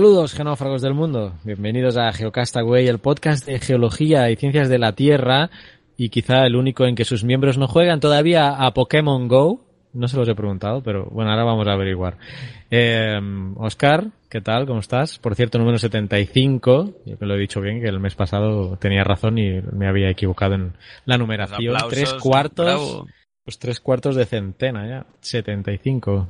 Saludos, genófragos del mundo. Bienvenidos a Geocastaway, el podcast de geología y ciencias de la Tierra y quizá el único en que sus miembros no juegan todavía a Pokémon Go. No se los he preguntado, pero bueno, ahora vamos a averiguar. Eh, Oscar, ¿qué tal? ¿Cómo estás? Por cierto, número 75. Yo que lo he dicho bien, que el mes pasado tenía razón y me había equivocado en la numeración. Aplausos, tres cuartos. bravo. Pues tres cuartos de centena ya. 75.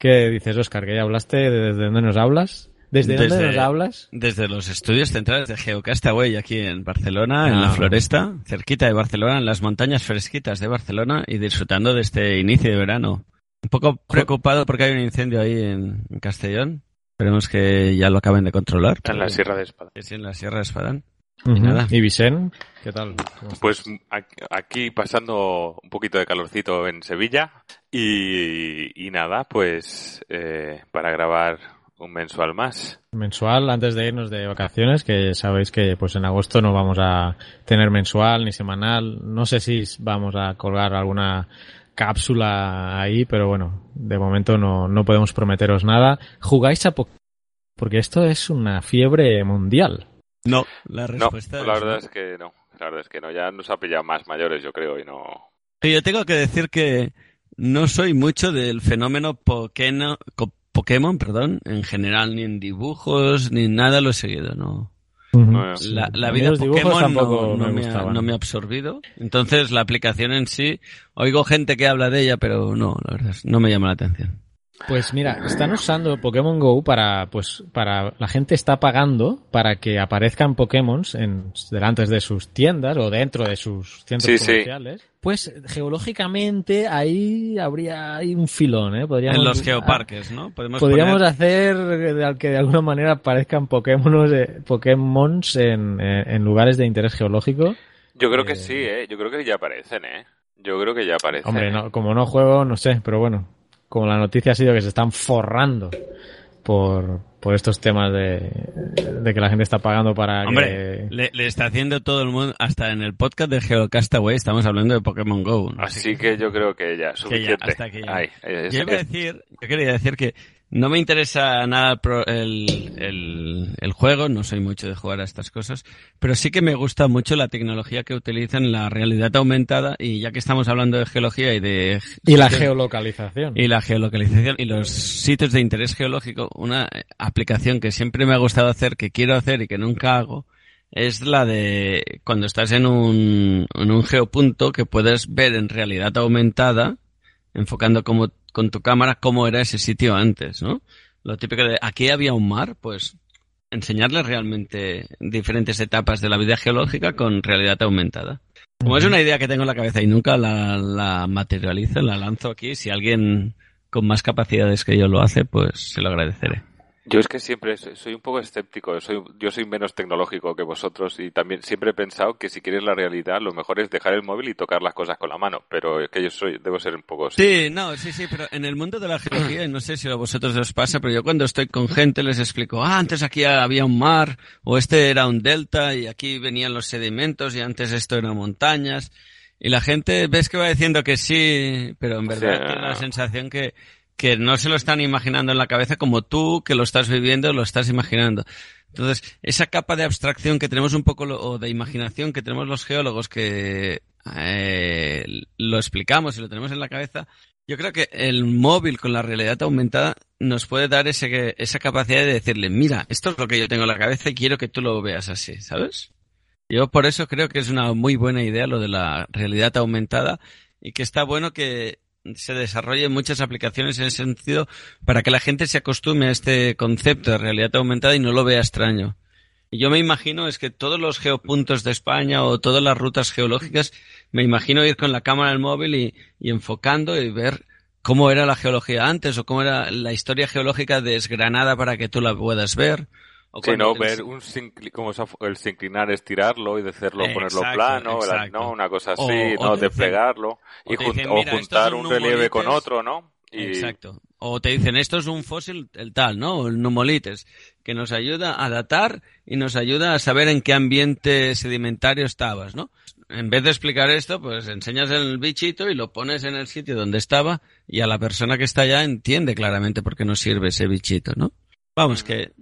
¿Qué dices, Oscar? ¿Que ya hablaste? ¿Desde dónde nos hablas? ¿Desde, dónde Desde- nos hablas? Desde los estudios centrales de Geocastaway aquí en Barcelona, en Ah. la Floresta, cerquita de Barcelona, en las montañas fresquitas de Barcelona y disfrutando de este inicio de verano. Un poco preocupado porque hay un incendio ahí en, en Castellón. Esperemos que ya lo acaben de controlar. En la Sierra de Espada. Que sí, en la Sierra de Espadán. Ujú. nada. ¿Y Vicen? ¿Qué tal? Pues aquí- aquí pasando un poquito de calorcito en Sevilla y, y nada, pues eh, para grabar un mensual más. mensual antes de irnos de vacaciones, que sabéis que pues en agosto no vamos a tener mensual ni semanal. No sé si vamos a colgar alguna cápsula ahí, pero bueno, de momento no, no podemos prometeros nada. ¿Jugáis a Pokémon? Porque esto es una fiebre mundial. No, la No, respuesta la es verdad no. es que no. La verdad es que no. Ya nos ha pillado más mayores, yo creo, y no. Yo tengo que decir que no soy mucho del fenómeno co- Pokémon, perdón, en general, ni en dibujos, ni nada lo he seguido, no. no- La, vida los dibujos Pokémon tampoco no, no me me ha, no me ha absorbido. Entonces, la aplicación en sí, oigo gente que habla de ella, pero no, la verdad, es- no me llama la atención. Pues mira, están usando Pokémon Go para, pues, para, la gente está pagando para que aparezcan Pokémon en, delante de sus tiendas o dentro de sus centros Sí, sí. comerciales. Pues geológicamente ahí habría un filón, ¿eh? Podríamos, en los geoparques, ¿no? Podemos Podríamos poner- hacer que de alguna manera aparezcan Pokémon, Pokémons en, en- en lugares de interés geológico. Yo creo Eh, que sí, ¿eh? Yo creo que ya aparecen, ¿eh? Yo creo que ya aparecen. Hombre, ¿eh? no, como no juego, no sé, pero bueno, como la noticia ha sido que se están forrando por, por estos temas de, de que la gente está pagando para Hombre, que... le, le está haciendo todo el mundo, hasta en el podcast de Geocastaway estamos hablando de Pokémon Go. ¿no? Así que yo creo que ya, suficiente. hasta aquí ya. Ay, Yo iba a que- decir, yo quería decir que no me interesa nada el el, el, juego, no soy mucho de jugar a estas cosas, pero sí que me gusta mucho la tecnología que utilizan la realidad aumentada y ya que estamos hablando de geología y de Y la geolocalización. y la geolocalización y los sitios de interés geológico, una aplicación que siempre me ha gustado hacer, que quiero hacer y que nunca hago, es la de cuando estás en un, en un geopunto que puedes ver en realidad aumentada, enfocando como, con tu cámara cómo era ese sitio antes, ¿no? Lo típico de aquí había un mar, pues enseñarles realmente diferentes etapas de la vida geológica con realidad aumentada. Como es una idea que tengo en la cabeza y nunca la, la materializo, la lanzo aquí, si alguien con más capacidades que yo lo hace, pues se lo agradeceré. Yo es que siempre soy, soy un poco escéptico, soy, yo soy menos tecnológico que vosotros y también siempre he pensado que si quieres la realidad lo mejor es dejar el móvil y tocar las cosas con la mano, pero es que yo soy, debo ser un poco... Sí, no, sí, sí, pero en el mundo de la geología, y no sé si a vosotros os pasa, pero yo cuando estoy con gente les explico, ah, antes aquí había un mar, o este era un delta, y aquí venían los sedimentos, y antes esto eran montañas, y la gente ves que va diciendo que sí, pero en verdad Sí. tiene la sensación que, que no se lo están imaginando en la cabeza como tú que lo estás viviendo, lo estás imaginando. Entonces, esa capa de abstracción que tenemos un poco, o de imaginación que tenemos los geólogos que eh, lo explicamos y lo tenemos en la cabeza, yo creo que el móvil con la realidad aumentada nos puede dar ese, esa capacidad de decirle, mira, esto es lo que yo tengo en la cabeza y quiero que tú lo veas así, ¿sabes? Yo por eso creo que es una muy buena idea lo de la realidad aumentada y que está bueno que se desarrollen muchas aplicaciones en ese sentido para que la gente se acostume a este concepto de realidad aumentada y no lo vea extraño. Y yo me imagino es que todos los geopuntos de España o todas las rutas geológicas, me imagino ir con la cámara del móvil y, y enfocando y ver cómo era la geología antes o cómo era la historia geológica desgranada para que tú la puedas ver Sí, no, ver un como el sinclinar, estirarlo y hacerlo, ponerlo plano, ¿no? Una cosa así, ¿no? Desplegarlo y o juntar un, relieve con otro, ¿no? Exacto. O te dicen, esto es un fósil, el tal, ¿no? El numolites, que nos ayuda a datar y nos ayuda a saber en qué ambiente sedimentario estabas, ¿no? En vez de explicar esto, pues enseñas el bichito y lo pones en el sitio donde estaba y a la persona que está allá entiende claramente por qué nos sirve ese bichito, ¿no? Vamos, que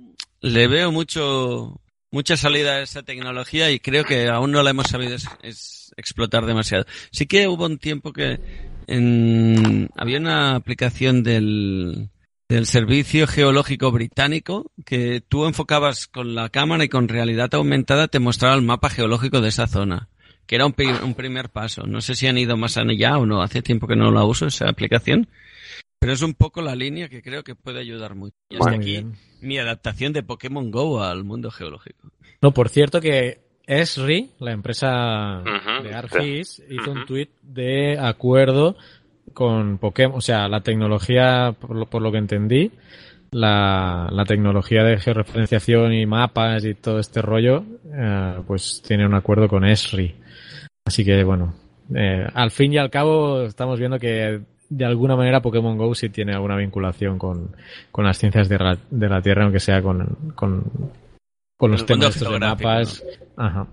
le veo mucho, mucha salida a esa tecnología y creo que aún no la hemos sabido es, explotar demasiado. Sí que hubo un tiempo que en, había una aplicación del, del Servicio Geológico Británico que tú enfocabas con la cámara y con realidad aumentada te mostraba el mapa geológico de esa zona, que era un, un primer paso. No sé si han ido más allá o no, hace tiempo que no la uso esa aplicación. Pero es un poco la línea que creo que puede ayudar mucho. Y hasta aquí mi adaptación de Pokémon Go al mundo geológico. No, por cierto que Esri, la empresa de Argis, hizo un tweet de acuerdo con Pokémon, o sea, la tecnología, por lo, que entendí, la, tecnología de georreferenciación y mapas y todo este rollo, eh, pues tiene un acuerdo con Esri. Así que bueno, eh, al fin y al cabo estamos viendo que de alguna manera Pokémon Go sí tiene alguna vinculación con, con las ciencias de la, de la Tierra, aunque sea con, con, con los temas de mapas. Ajá.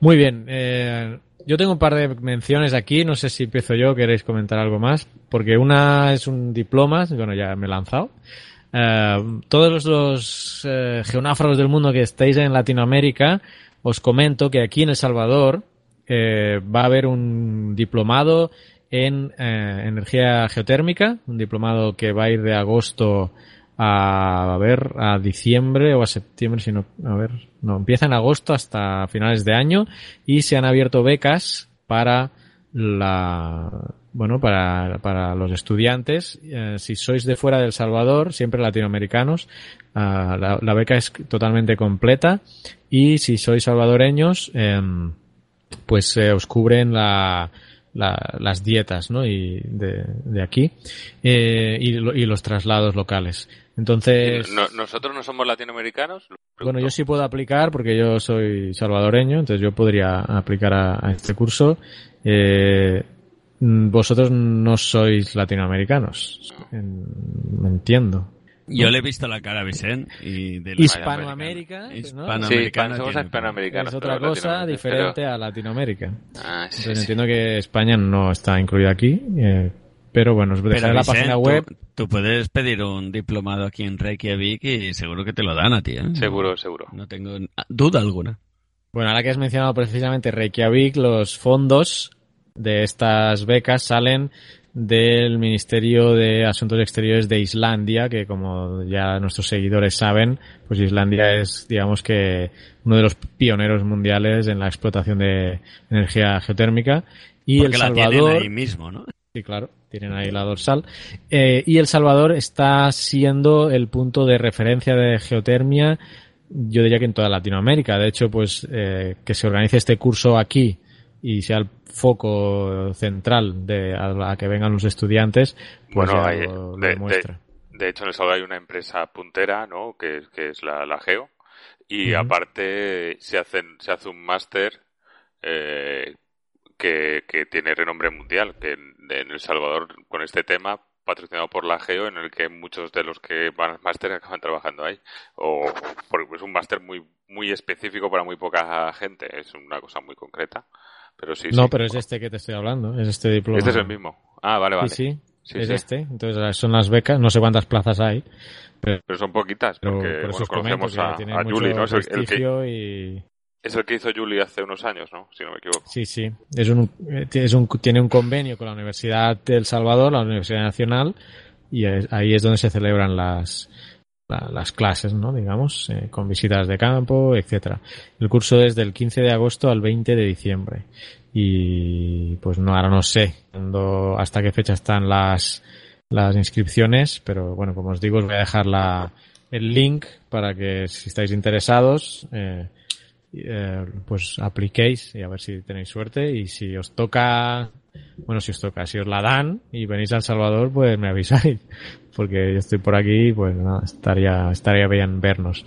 Muy bien. Eh, yo tengo un par de menciones aquí, no sé si empiezo yo, queréis comentar algo más, porque una es un diploma, bueno, ya me he lanzado. Eh, todos los eh, geonáfragos del mundo que estáis en Latinoamérica, os comento que aquí en El Salvador eh, va a haber un diplomado en eh, energía geotérmica, un diplomado que va a ir de agosto a, a ver a diciembre o a septiembre, si no, a ver, no, empieza en agosto hasta finales de año y se han abierto becas para la, bueno, para, para los estudiantes. Eh, si sois de fuera del Salvador, siempre latinoamericanos, uh, la, la, beca es totalmente completa y si sois salvadoreños, eh, pues eh, os cubren la, la, las dietas ¿no? y de, de aquí eh, y, y, los traslados locales. Entonces. No, ¿Nosotros no somos latinoamericanos? Bueno, yo sí puedo aplicar porque yo soy salvadoreño, entonces yo podría aplicar a, a este curso. Eh, vosotros no sois latinoamericanos. Me entiendo. Yo le he visto la cara a Vicente y de Hispanoamérica, somos hispanoamericanos. Es otra cosa diferente a Latinoamérica. Ah, sí, Entonces, entiendo que España no está incluida aquí, eh, pero bueno, os dejaré la página web. Tú, puedes pedir un diplomado aquí en Reykjavik y seguro que te lo dan a ti, ¿eh? Seguro, seguro. No tengo duda alguna. Bueno, ahora que has mencionado precisamente Reykjavik, los fondos de estas becas salen del Ministerio de Asuntos Exteriores de Islandia, que como ya nuestros seguidores saben, pues Islandia es, digamos que, uno de los pioneros mundiales en la explotación de energía geotérmica. Y Porque El Salvador. La ahí mismo, ¿no? Sí, claro, tienen ahí la dorsal. Eh, y El Salvador está siendo el punto de referencia de geotermia, yo diría que en toda Latinoamérica. De hecho, pues, eh, que se organice este curso aquí y sea el foco central de a, que vengan los estudiantes, pues bueno, hay, lo, de, demuestra. De, de, hecho, en el Salvador hay una empresa puntera, ¿no? Que, que es la, la Geo. Y uh -huh. aparte se, hacen, se hace un máster eh, que, que tiene renombre mundial, que en, en El Salvador con este tema patrocinado por la Geo, en el que muchos de los que van al máster acaban trabajando ahí. O porque es un máster muy muy específico para muy poca gente, es una cosa muy concreta. Pero sí, no, sí. pero es este que te estoy hablando, es este diploma. Este es el mismo. Ah, vale, vale. Sí, sí. es este. Entonces son las becas, no sé cuántas plazas hay. Pero, son poquitas, porque conocemos a, a Julie, ¿no? Es el, que, y... es el que hizo Julie hace unos años, ¿no? Si no me equivoco. Sí, sí. Es un, es un, tiene un convenio con la Universidad del Salvador, la Universidad Nacional, y ahí es donde se celebran las, las clases, ¿no? Digamos, eh, con visitas de campo, etcétera. El curso es del 15 de agosto al 20 de diciembre. Y pues no, ahora no sé hasta qué fecha están las, las inscripciones, pero bueno, como os digo, os voy a dejar la, el link para que si estáis interesados, eh, eh, pues apliquéis y a ver si tenéis suerte y si os toca bueno, si os toca, si os la dan y venís a El Salvador, pues me avisáis, porque yo estoy por aquí, pues nada, estaría, estaría bien vernos.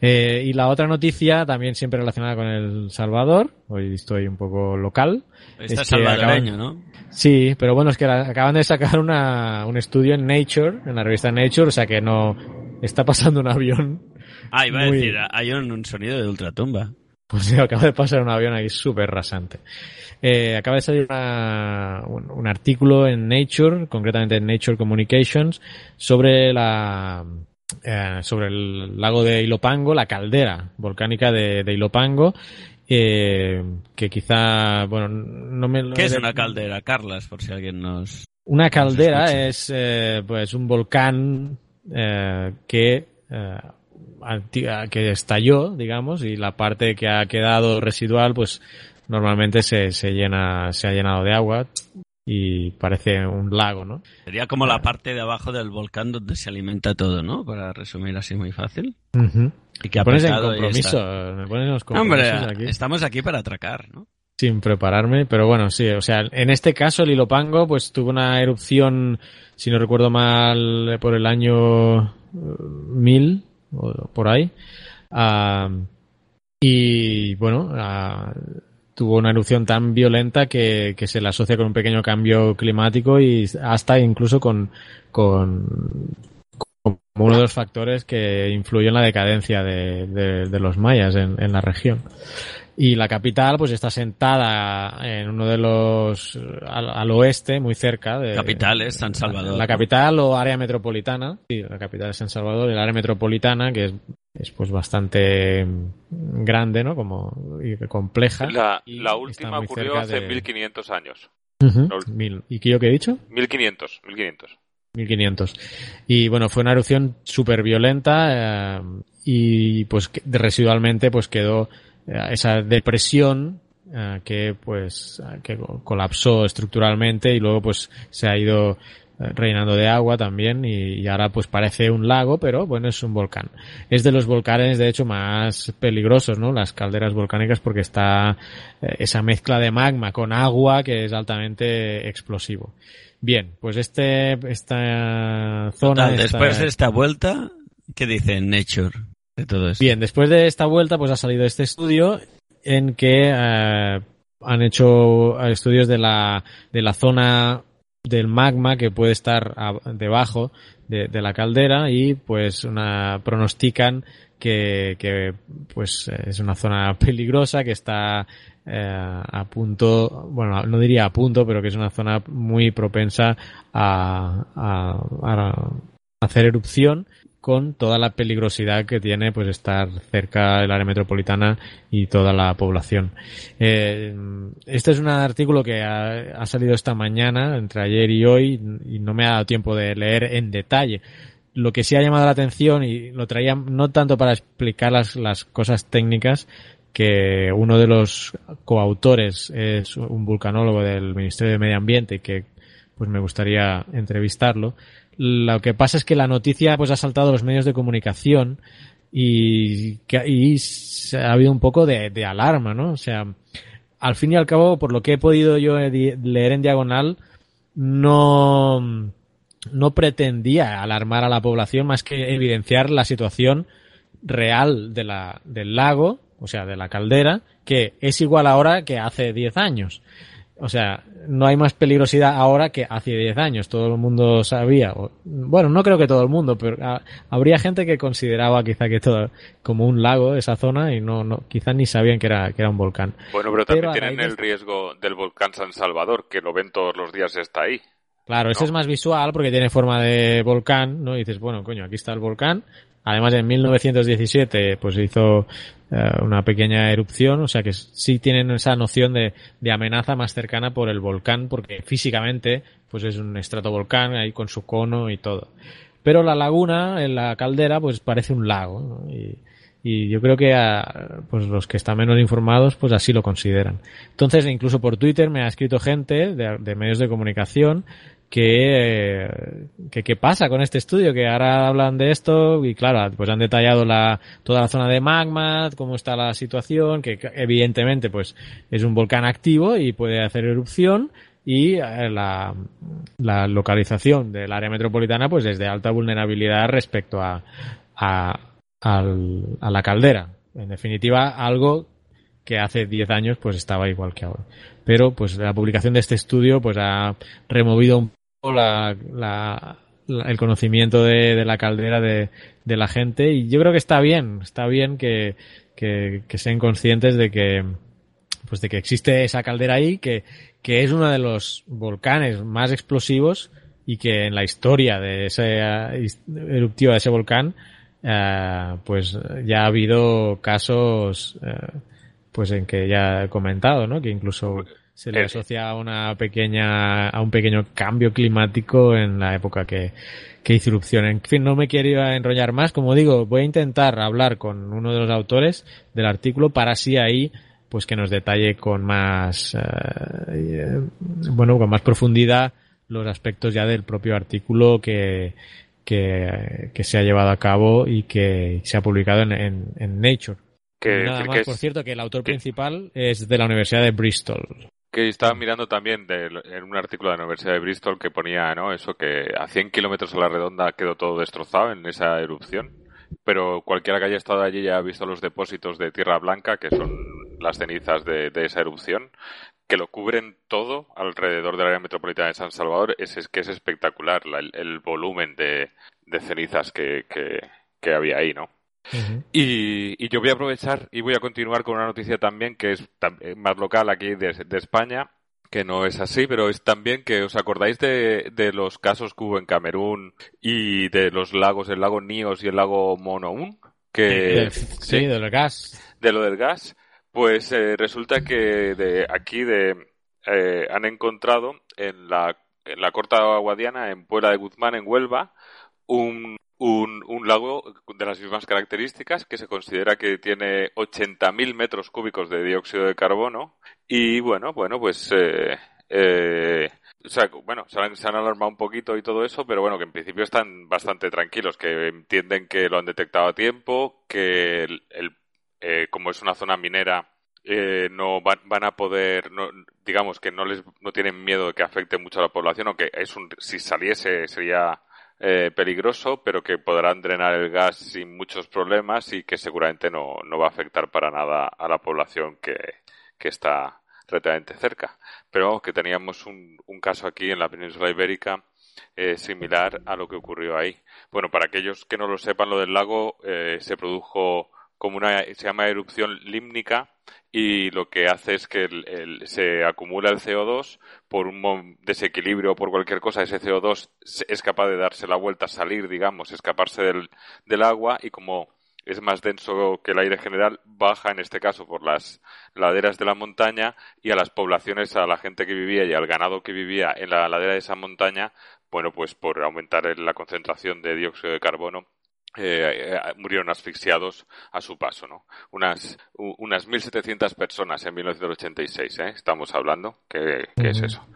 Eh, y la otra noticia, también siempre relacionada con El Salvador, hoy estoy un poco local. Está salvadoreño, ¿no? Sí, pero bueno, es que acaban de sacar una, un estudio en Nature, en la revista Nature, o sea que no, está pasando un avión. Ah, iba a decir, hay un, sonido de ultratumba. Pues acaba de pasar un avión ahí súper rasante. Eh, acaba de salir un, artículo en Nature, concretamente en Nature Communications, sobre la eh, sobre el lago de Ilopango, la caldera volcánica de, de Ilopango, eh, que quizá, bueno, no me... ¿Qué es una caldera, Carlas, por si alguien nos... Una caldera es, pues, un volcán que que estalló, digamos, y la parte que ha quedado residual, pues normalmente se, se llena, se ha llenado de agua y parece un lago, ¿no? Sería como la parte de abajo del volcán donde se alimenta todo, ¿no? Para resumir así muy fácil. Y que pones en compromiso, me pones Hombre, estamos aquí para atracar, ¿no? Sin prepararme, pero bueno, sí, o sea, en este caso el Ilopango pues tuvo una erupción, si no recuerdo mal, por el año 1000 eh, o por ahí. Ah, y bueno, ah, tuvo una erupción tan violenta que, que, se le asocia con un pequeño cambio climático y hasta incluso con, con, uno de los factores que influyó en la decadencia de, de, los mayas en, en, la región. Y la capital, pues está sentada en uno de los, al, al oeste, muy cerca de. Capital es San Salvador. La, capital o área metropolitana. Sí, la capital es San Salvador, el área metropolitana, que es es pues bastante grande, ¿no? Como y compleja. La, la última ocurrió hace 1500 años. ¿Y qué yo que he dicho? 1500, 1500. 1500. Y bueno, fue una erupción súper violenta eh, y pues residualmente pues quedó eh, esa depresión eh, que pues que colapsó estructuralmente y luego pues se ha ido reinando de agua también y, ahora pues parece un lago, pero bueno, es un volcán. Es de los volcanes de hecho más peligrosos, ¿no? Las calderas volcánicas porque está eh, esa mezcla de magma con agua que es altamente explosivo. Bien, pues este, esta zona... después de esta vuelta, ¿qué dice Nature de? Bien, después de esta vuelta pues ha salido este estudio en que eh, han hecho estudios de la, de la zona del magma que puede estar debajo de, la caldera y pues una pronostican que, que pues es una zona peligrosa que está eh, a punto, bueno, no diría a punto, pero que es una zona muy propensa a, a, a hacer erupción con toda la peligrosidad que tiene pues estar cerca del área metropolitana y toda la población. Eh, este es un artículo que ha, salido esta mañana, entre ayer y hoy, y no me ha dado tiempo de leer en detalle. Lo que sí ha llamado la atención, y lo traía no tanto para explicar las, las cosas técnicas, que uno de los coautores es un vulcanólogo del Ministerio de Medio Ambiente que pues me gustaría entrevistarlo lo que pasa es que la noticia pues ha saltado los medios de comunicación y, y ha habido un poco de, de, alarma, ¿no? O sea, al fin y al cabo, por lo que he podido yo leer en diagonal, no, no pretendía alarmar a la población más que evidenciar la situación real de la, del lago, o sea, de la caldera, que es igual ahora que hace 10 años. O sea, no hay más peligrosidad ahora que hace 10 años. Todo el mundo sabía. bueno, no creo que todo el mundo, pero ah, habría gente que consideraba quizá que todo como un lago esa zona y no, no quizás ni sabían que era, que era un volcán. Bueno, pero también tienen el riesgo del volcán San Salvador, que lo ven todos los días está ahí. Claro, ese es más visual porque tiene forma de volcán, ¿no? Y dices, bueno, coño, aquí está el volcán. Además, en 1917, pues se hizo eh, una pequeña erupción, o sea que sí tienen esa noción de, amenaza más cercana por el volcán, porque físicamente, pues es un estratovolcán ahí con su cono y todo. Pero la laguna, en la caldera, pues parece un lago, y, y yo creo que a, pues los que están menos informados pues así lo consideran. Entonces incluso por Twitter me ha escrito gente de medios de comunicación que, que qué pasa con este estudio, que ahora hablan de esto y claro, pues han detallado la, toda la zona de magma, cómo está la situación, que evidentemente pues es un volcán activo y puede hacer erupción y eh, la, la localización del área metropolitana pues es de alta vulnerabilidad respecto a, a, al, a la caldera. En definitiva, algo que hace 10 años pues estaba igual que ahora. Pero pues la publicación de este estudio pues ha removido un la, la, el conocimiento de, de la caldera de, de, la gente y yo creo que está bien, está bien que, sean conscientes de que pues de que existe esa caldera ahí, que, que es uno de los volcanes más explosivos y que en la historia de ese eruptivo de ese volcán eh, pues ya ha habido casos eh, pues en que ya he comentado, ¿no? Que incluso se le asocia a una pequeña, a un pequeño cambio climático en la época que, que hizo erupción. En fin, no me quiero enrollar más. Como digo, voy a intentar hablar con uno de los autores del artículo para así ahí pues que nos detalle con más eh, bueno con más profundidad los aspectos ya del propio artículo que, que, que, se ha llevado a cabo y que se ha publicado en, en, en Nature. Que, nada más, que es, por cierto, que el autor principal es de la Universidad de Bristol. Estaba mirando también en un artículo de la Universidad de Bristol que ponía. Eso que a 100 kilómetros a la redonda quedó todo destrozado en esa erupción. Pero cualquiera que haya estado allí ya ha visto los depósitos de tierra blanca, que son las cenizas de, esa erupción, que lo cubren todo alrededor del área metropolitana de San Salvador, es, que es espectacular la, el, volumen de, cenizas que, que, había ahí, ¿no? Uh -huh. y, y, yo voy a aprovechar y voy a continuar con una noticia también que es más local aquí de, de España, que no es así, pero es también que os acordáis de, de, los casos que hubo en Camerún y de los lagos, el lago Níos y el lago Monoún, que sí, sí, del gas. De lo del gas. Pues eh, resulta que de aquí de eh, han encontrado en la, en la Corta Guadiana, en Puebla de Guzmán, en Huelva, un, un, un, lago de las mismas características que se considera que tiene 80.000 metros cúbicos de dióxido de carbono. Y bueno, bueno, pues eh, eh, o sea, bueno, se han, alarmado un poquito y todo eso, pero bueno, que en principio están bastante tranquilos, que entienden que lo han detectado a tiempo, que el, el eh, como es una zona minera, eh, no van, van, a poder, no, digamos que no les no tienen miedo de que afecte mucho a la población, aunque es un, si saliese sería eh, peligroso, pero que podrán drenar el gas sin muchos problemas y que seguramente no, no va a afectar para nada a la población que, que está relativamente cerca. Pero vamos, que teníamos un, un caso aquí en la península ibérica eh, similar a lo que ocurrió ahí. Bueno, para aquellos que no lo sepan, lo del lago eh, se produjo como una se llama erupción límnica y lo que hace es que el, el, se acumula el CO2 por un desequilibrio o por cualquier cosa. Ese CO2 es capaz de darse la vuelta salir digamos escaparse del, del agua y como es más denso que el aire general, baja en este caso por las laderas de la montaña y a las poblaciones, a la gente que vivía y al ganado que vivía en la ladera de esa montaña, bueno, pues por aumentar la concentración de dióxido de carbono, eh, eh, murieron asfixiados a su paso, ¿no? Unas, unas 1.700 personas en 1986, ¿eh? Estamos hablando, ¿qué, qué uh -huh. es eso?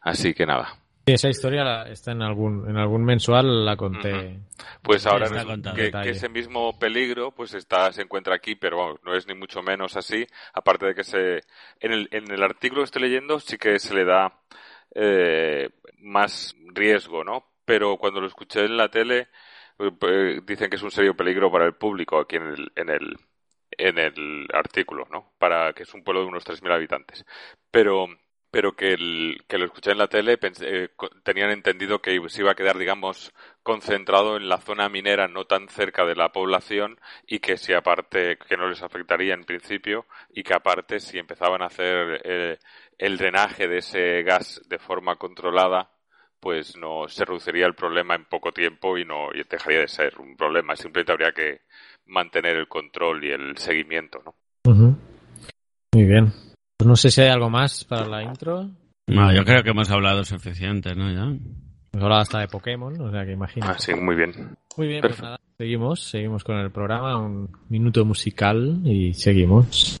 Así que nada. Esa historia está en algún, en algún mensual, la conté. Uh -huh. Pues ahora que, que, ese mismo peligro pues está, se encuentra aquí, pero no es ni mucho menos así, aparte de que se, en el, en el artículo que estoy leyendo sí que se le da eh, más riesgo, ¿no? Pero cuando lo escuché en la tele, dicen que es un serio peligro para el público aquí en el, en el, en el artículo, ¿no? Para que es un pueblo de unos 3.000 habitantes. Pero, pero que, el, que lo escuché en la tele eh, tenían entendido que se iba a quedar, digamos, concentrado en la zona minera, no tan cerca de la población, y que si aparte, que no les afectaría en principio, y que aparte si empezaban a hacer eh, el drenaje de ese gas de forma controlada, pues no se reduciría el problema en poco tiempo y no y dejaría de ser un problema. Simplemente habría que mantener el control y el seguimiento, ¿no? Muy bien. Pues no sé si hay algo más para la intro. No, yo creo que hemos hablado suficiente, ¿no? Ya. Hemos hablado hasta de Pokémon, o sea que imagino. Ah, sí, muy bien. Muy bien, pues nada. Seguimos, seguimos con el programa, un minuto musical y seguimos.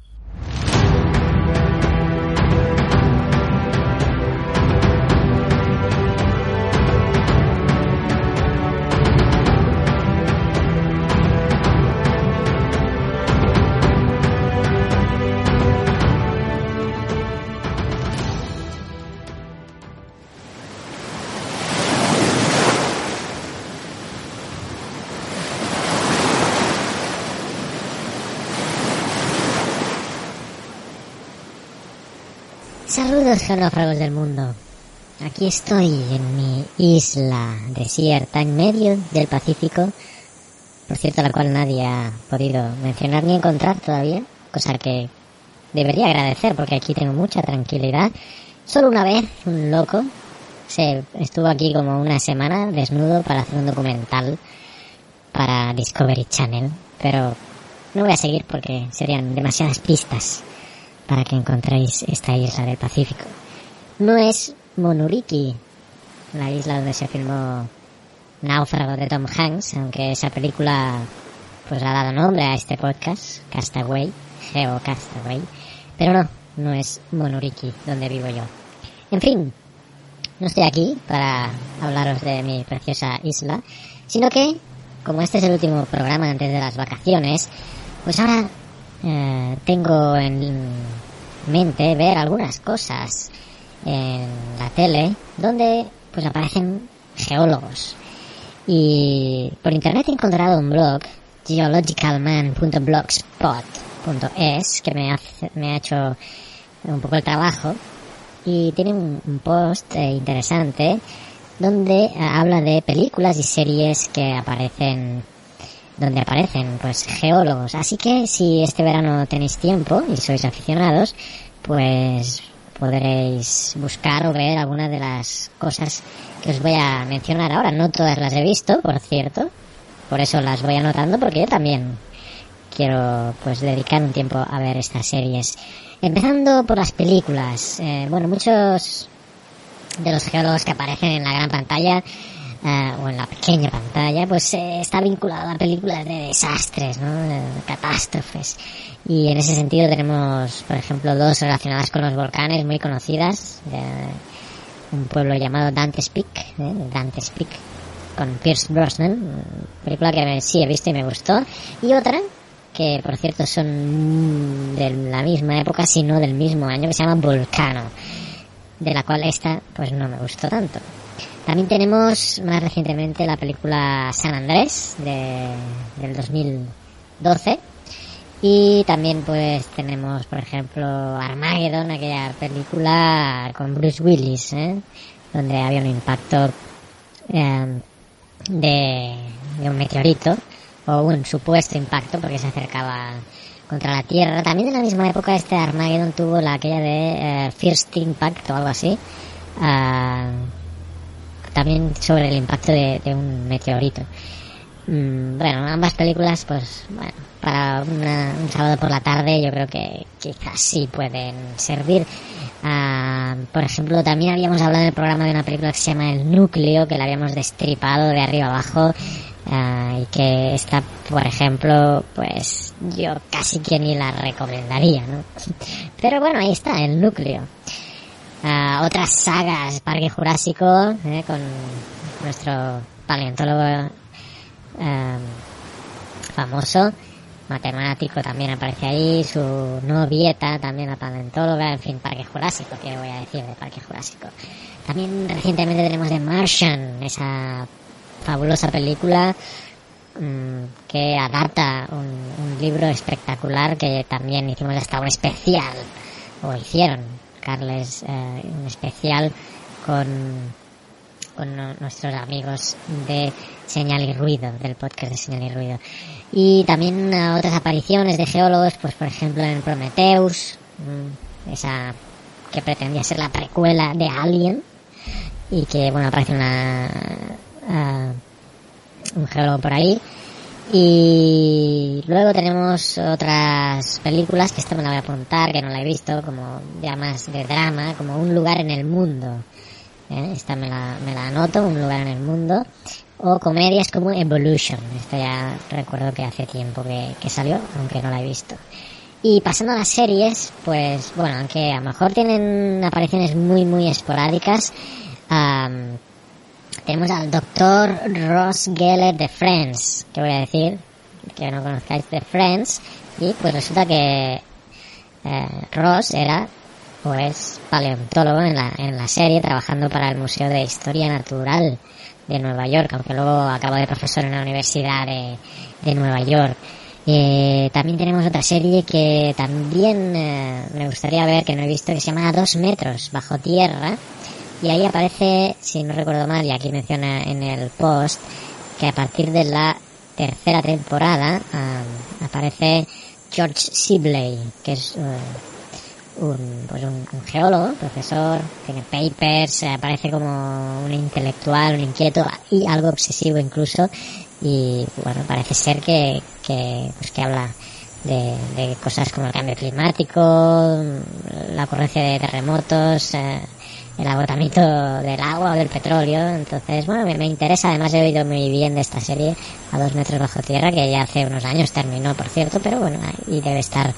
Saludos geógrafos del mundo. Aquí estoy en mi isla desierta en medio del Pacífico, por cierto la cual nadie ha podido mencionar ni encontrar todavía, cosa que debería agradecer porque aquí tengo mucha tranquilidad. Solo una vez un loco se estuvo aquí como una semana desnudo para hacer un documental para Discovery Channel, pero no voy a seguir porque serían demasiadas pistas para que encontréis esta isla del Pacífico. No es Monuriki, la isla donde se filmó Náufrago de Tom Hanks, aunque esa película pues ha dado nombre a este podcast, Castaway, Geo Castaway, pero no, no es Monuriki donde vivo yo. En fin, no estoy aquí para hablaros de mi preciosa isla, sino que, como este es el último programa antes de las vacaciones, pues ahora eh, tengo en mente ver algunas cosas en la tele donde pues aparecen geólogos. Y por internet he encontrado un blog geologicalman.blogspot.es que me, me ha hecho un poco el trabajo. Y tiene un, post eh, interesante donde eh, habla de películas y series que aparecen donde aparecen pues geólogos. Así que si este verano tenéis tiempo y sois aficionados, pues podréis buscar o ver algunas de las cosas que os voy a mencionar ahora. No todas las he visto, por cierto. Por eso las voy anotando porque yo también quiero pues dedicar un tiempo a ver estas series. Empezando por las películas. Eh, bueno, muchos de los geólogos que aparecen en la gran pantalla eh, o en la pequeña pantalla, pues eh, está vinculado a películas de desastres, ¿no? De catástrofes. Y en ese sentido tenemos, por ejemplo, dos relacionadas con los volcanes muy conocidas. Un pueblo llamado Dante's Peak, ¿eh? Dante's Peak, con Pierce Brosnan, película que sí he visto y me gustó. Y otra, que por cierto son de la misma época, sino del mismo año, que se llama Volcano, de la cual esta pues no me gustó tanto. También tenemos más recientemente la película San Andrés de, del 2012. Y también pues tenemos, por ejemplo, Armageddon, aquella película con Bruce Willis, ¿eh? donde había un impacto em, de, un meteorito, o un supuesto impacto, porque se acercaba contra la Tierra. También en la misma época este Armageddon tuvo la aquella de eh, First Impact o algo así. Ah, también sobre el impacto de, un meteorito. Mm, bueno, ambas películas, pues, bueno, para un sábado por la tarde yo creo que quizás sí pueden servir. Ah, por ejemplo, también habíamos hablado en el programa de una película que se llama El Núcleo, que la habíamos destripado de arriba abajo. Ah, y que esta, por ejemplo, pues yo casi que ni la recomendaría, ¿no? Pero bueno, ahí está, el núcleo otras sagas, Parque Jurásico, eh, con nuestro paleontólogo em, famoso, matemático también aparece ahí, su novieta también la paleontóloga, en fin, Parque Jurásico, que voy a decir de Parque Jurásico. También recientemente tenemos The Martian, esa fabulosa película mm, que adapta un, libro espectacular que también hicimos hasta un especial, o hicieron, Carles, eh, un especial con, con nuestros amigos de Señal y Ruido, del podcast de Señal y Ruido. Y también otras apariciones de geólogos, pues por ejemplo en Prometheus, mm, esa que pretendía ser la precuela de Alien, y que bueno aparece una uh, un geólogo por ahí y luego tenemos otras películas que esta me la voy a apuntar que no la he visto como ya más de drama como un lugar en el mundo. ¿eh? esta me la, me la anoto un lugar en el mundo. O comedias como Evolution. Esta ya recuerdo que hace tiempo que, que salió aunque no la he visto. Y pasando a las series pues bueno aunque a lo mejor tienen apariciones muy muy esporádicas tenemos al doctor Ross Geller de Friends, que voy a decir, que no conozcáis de Friends, y pues resulta que eh, Ross era pues paleontólogo en la, en la serie trabajando para el Museo de Historia Natural de Nueva York, aunque luego acabó de profesor en la Universidad de, Nueva York. Eh, también tenemos otra serie que también eh, me gustaría ver, que no he visto, que se llama Dos metros bajo tierra, y ahí aparece, si no recuerdo mal, y aquí menciona en el post, que a partir de la tercera temporada aparece George Sibley, que es uh, un, pues un, geólogo, profesor, tiene papers, aparece como un intelectual, un inquieto y algo obsesivo incluso. Y bueno, parece ser que, que, pues que habla de, cosas como el cambio climático, la ocurrencia de terremotos, eh, el agotamiento del agua o del petróleo. Entonces, bueno, me, interesa. Además, he oído muy bien de esta serie a dos metros bajo tierra, que ya hace unos años terminó, por cierto, pero bueno, y debe estar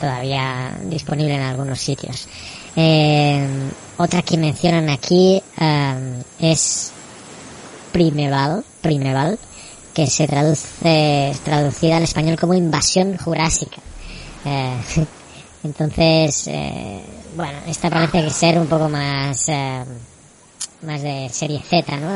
todavía disponible en algunos sitios. Eh, otra que mencionan aquí eh, es Primeval, Primeval, que se traduce, traducida al español como invasión jurásica. Eh, entonces, eh, bueno, esta parece que ser un poco más, eh, más de serie Z, ¿no?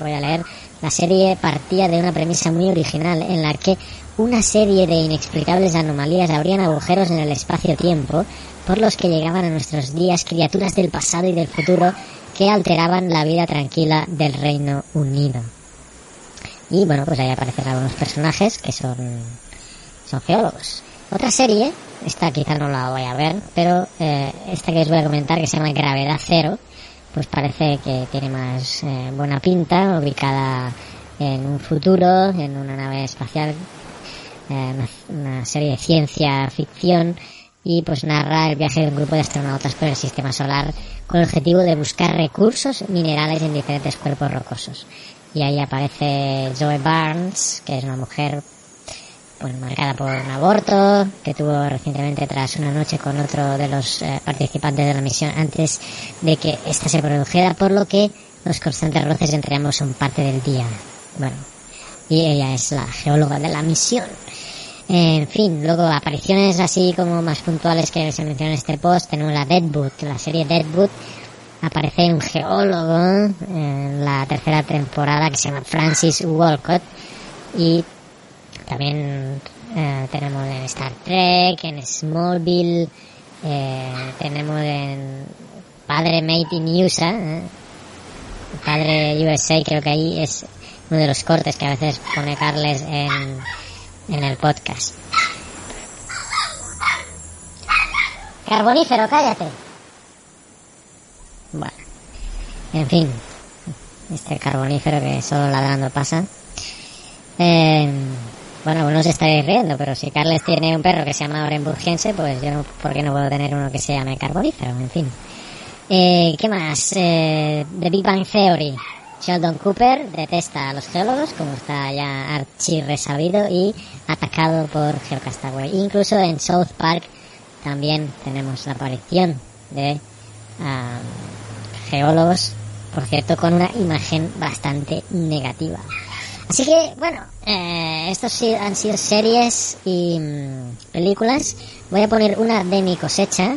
Voy a leer. La serie partía de una premisa muy original en la que una serie de inexplicables anomalías abrían agujeros en el espacio-tiempo por los que llegaban a nuestros días criaturas del pasado y del futuro que alteraban la vida tranquila del Reino Unido. Y bueno, pues ahí aparecen algunos personajes que son, son geólogos. Otra serie esta quizá no la voy a ver, pero eh, esta que os voy a comentar que se llama Gravedad Cero, pues parece que tiene más eh, buena pinta, ubicada en un futuro, en una nave espacial, eh, una, serie de ciencia ficción y pues narra el viaje de un grupo de astronautas por el sistema solar con el objetivo de buscar recursos minerales en diferentes cuerpos rocosos. Y ahí aparece Zoe Barnes, que es una mujer pues marcada por un aborto que tuvo recientemente tras una noche con otro de los eh, participantes de la misión antes de que ésta se produjera, por lo que los constantes roces entre ambos son parte del día. Bueno, y ella es la geóloga de la misión. En fin, luego apariciones así como más puntuales que se mencionan en este post, tenemos la Deadwood, la serie Deadwood, aparece un geólogo en la tercera temporada que se llama Francis Walcott y también eh, tenemos en Star Trek, en Smallville, eh, tenemos en Padre Made in USA, eh. Padre USA creo que ahí es uno de los cortes que a veces pone Carles en, en el podcast. Carbonífero, cállate. Bueno, en fin, este carbonífero que solo ladrando pasa. Bueno, no se estaréis riendo, pero si Carles tiene un perro que se llama Orenburgense, pues yo, ¿por qué no puedo tener uno que se llame Carbonífero? En fin. Eh, ¿Qué más? Eh, The Big Bang Theory. Sheldon Cooper detesta a los geólogos, como está ya archi resabido, y atacado por Geocastaway. Incluso en South Park también tenemos la aparición de geólogos, por cierto, con una imagen bastante negativa. Así que, bueno, eh, estos han sido series y mm, películas. Voy a poner una de mi cosecha,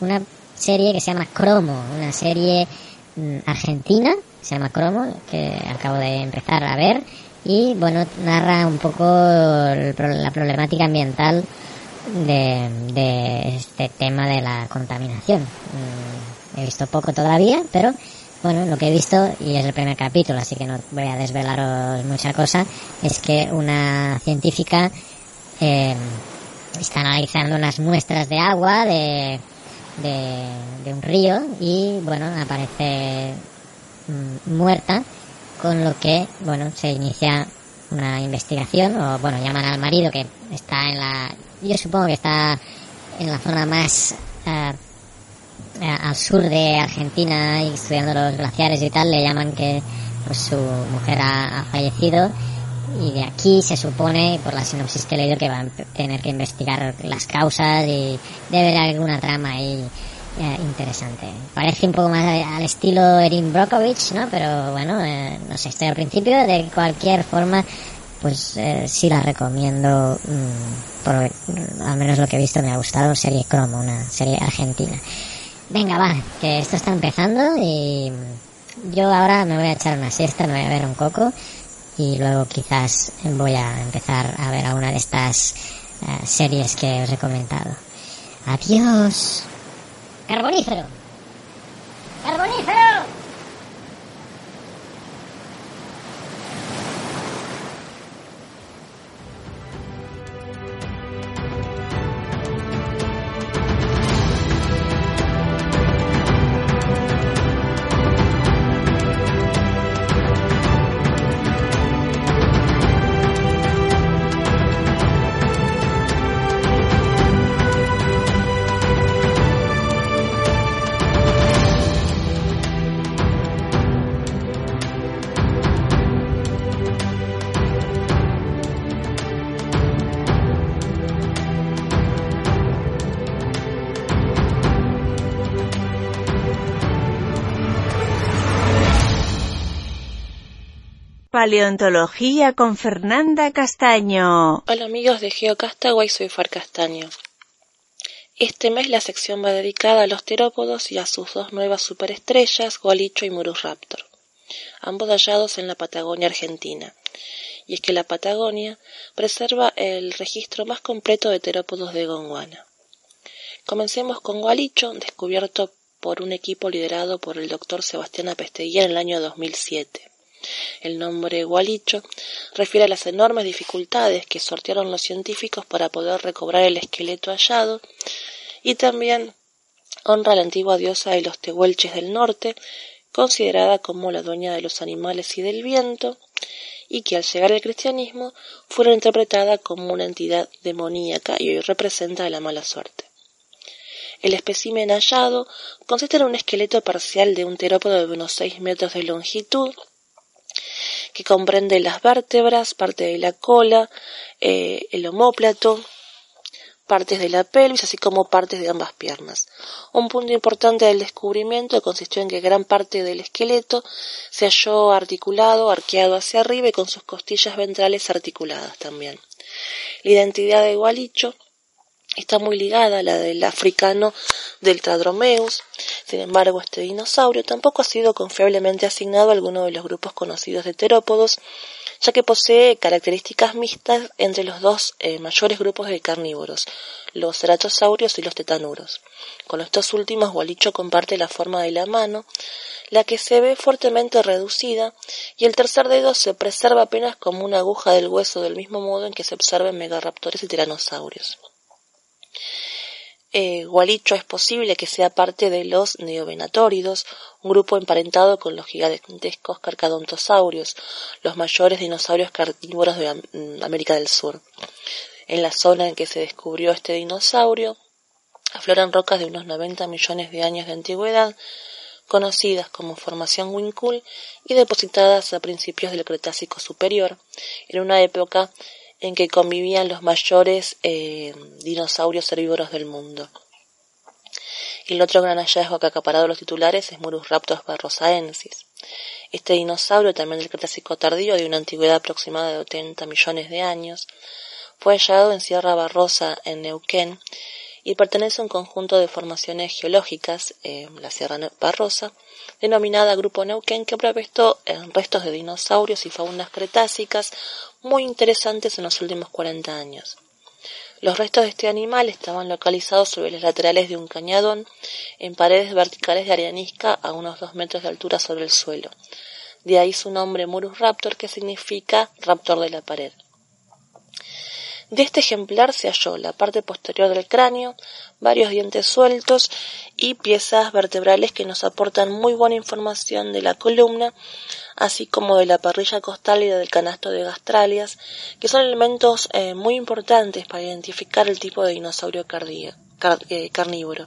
una serie que se llama Cromo, una serie mm, argentina, se llama Cromo, que acabo de empezar a ver y bueno, narra un poco la problemática ambiental de, de este tema de la contaminación. Mm, he visto poco todavía, pero bueno, lo que he visto, y es el primer capítulo, así que no voy a desvelaros mucha cosa, es que una científica eh, está analizando unas muestras de agua de, de, un río y, bueno, aparece mm, muerta, con lo que, bueno, se inicia una investigación, o bueno, llaman al marido que está en la, yo supongo que está en la zona más eh, al sur de Argentina y estudiando los glaciares y tal, le llaman que pues, su mujer ha, fallecido y de aquí se supone, por la sinopsis que he leído, que van a tener que investigar las causas y debe haber alguna trama ahí eh, interesante. Parece un poco más al estilo Erin Brockovich, ¿no? Pero bueno, eh, no sé, estoy al principio. De cualquier forma, pues eh, sí la recomiendo. Mm, por, al menos lo que he visto me ha gustado. Serie Cromo, una serie argentina. Venga, va, que esto está empezando y yo ahora me voy a echar una siesta, me voy a ver un coco y luego quizás voy a empezar a ver alguna de estas eh, series que os he comentado. Adiós. Carbonífero. Carbonífero. Paleontología con Fernanda Castaño. Hola amigos de GeoCastaway, soy Far Castaño. Este mes la sección va dedicada a los terópodos y a sus dos nuevas superestrellas, Gualicho y Murus Raptor, ambos hallados en la Patagonia Argentina. Y es que la Patagonia preserva el registro más completo de terópodos de Gondwana. Comencemos con Gualicho, descubierto por un equipo liderado por el doctor Sebastián Apesteguía en el año 2007. El nombre Gualicho refiere a las enormes dificultades que sortearon los científicos para poder recobrar el esqueleto hallado y también honra a la antigua diosa de los tehuelches del norte, considerada como la dueña de los animales y del viento, y que al llegar al cristianismo fueron interpretada como una entidad demoníaca y hoy representa la mala suerte. El espécimen hallado consiste en un esqueleto parcial de un terópodo de unos seis metros de longitud, que comprende las vértebras, parte de la cola, eh, el omóplato, partes de la pelvis, así como partes de ambas piernas. Un punto importante del descubrimiento consistió en que gran parte del esqueleto se halló articulado, arqueado hacia arriba y con sus costillas ventrales articuladas también. La identidad de Gualicho está muy ligada a la del africano Deltadromeus. Sin embargo, este dinosaurio tampoco ha sido confiablemente asignado a alguno de los grupos conocidos de terópodos, ya que posee características mixtas entre los dos eh, mayores grupos de carnívoros, los ceratosaurios y los tetanuros. Con estos últimos, Gualicho comparte la forma de la mano, la que se ve fuertemente reducida, y el tercer dedo se preserva apenas como una aguja del hueso, del mismo modo en que se observa en megaraptores y tiranosaurios. Eh, Gualicho es posible que sea parte de los neovenatóridos, un grupo emparentado con los gigantescos carcadontosaurios, los mayores dinosaurios carnívoros de mm, América del Sur. En la zona en que se descubrió este dinosaurio, afloran rocas de unos 90 millones de años de antigüedad, conocidas como Formación Winkul y depositadas a principios del Cretácico Superior, en una época en que convivían los mayores eh, dinosaurios herbívoros del mundo. Y el otro gran hallazgo que ha acaparado los titulares es Raptor barrosaensis. Este dinosaurio, también del Cretácico tardío, de una antigüedad aproximada de 80 millones de años, fue hallado en Sierra Barrosa, en Neuquén, y pertenece a un conjunto de formaciones geológicas, la Sierra Barrosa, denominada Grupo Neuquén, que prestó restos de dinosaurios y faunas cretácicas muy interesantes en los últimos 40 años. Los restos de este animal estaban localizados sobre los laterales de un cañadón en paredes verticales de arenisca a unos dos metros de altura sobre el suelo. De ahí su nombre Murus raptor, que significa raptor de la pared. De este ejemplar se halló la parte posterior del cráneo, varios dientes sueltos y piezas vertebrales que nos aportan muy buena información de la columna, así como de la parrilla costal y del canasto de gastralias, que son elementos eh, muy importantes para identificar el tipo de dinosaurio eh, carnívoro.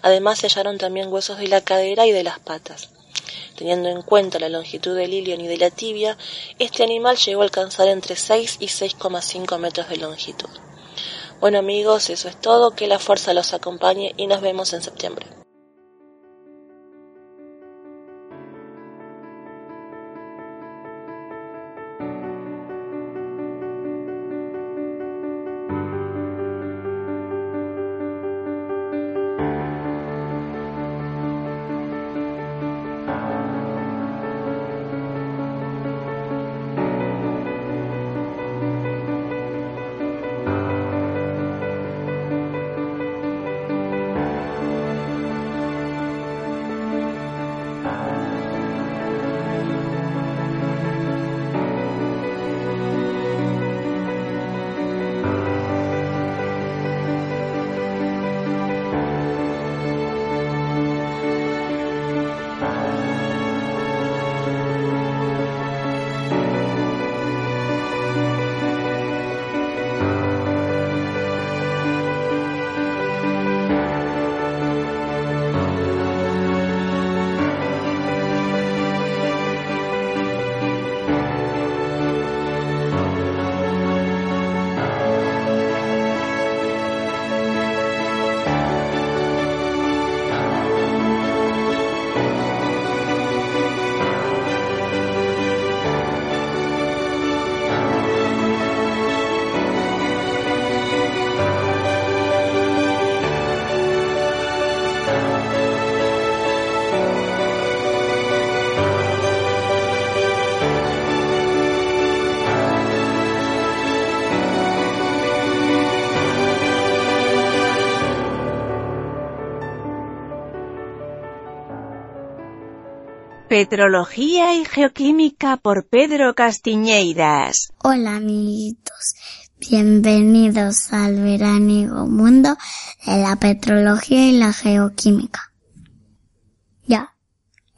Además se hallaron también huesos de la cadera y de las patas. Teniendo en cuenta la longitud del ilion y de la tibia, este animal llegó a alcanzar entre 6 y 6,5 metros de longitud. Bueno amigos, eso es todo, que la fuerza los acompañe y nos vemos en septiembre. Petrología y Geoquímica por Pedro Castiñeiras. Hola amiguitos, bienvenidos al veraniego mundo de la petrología y la geoquímica. Ya.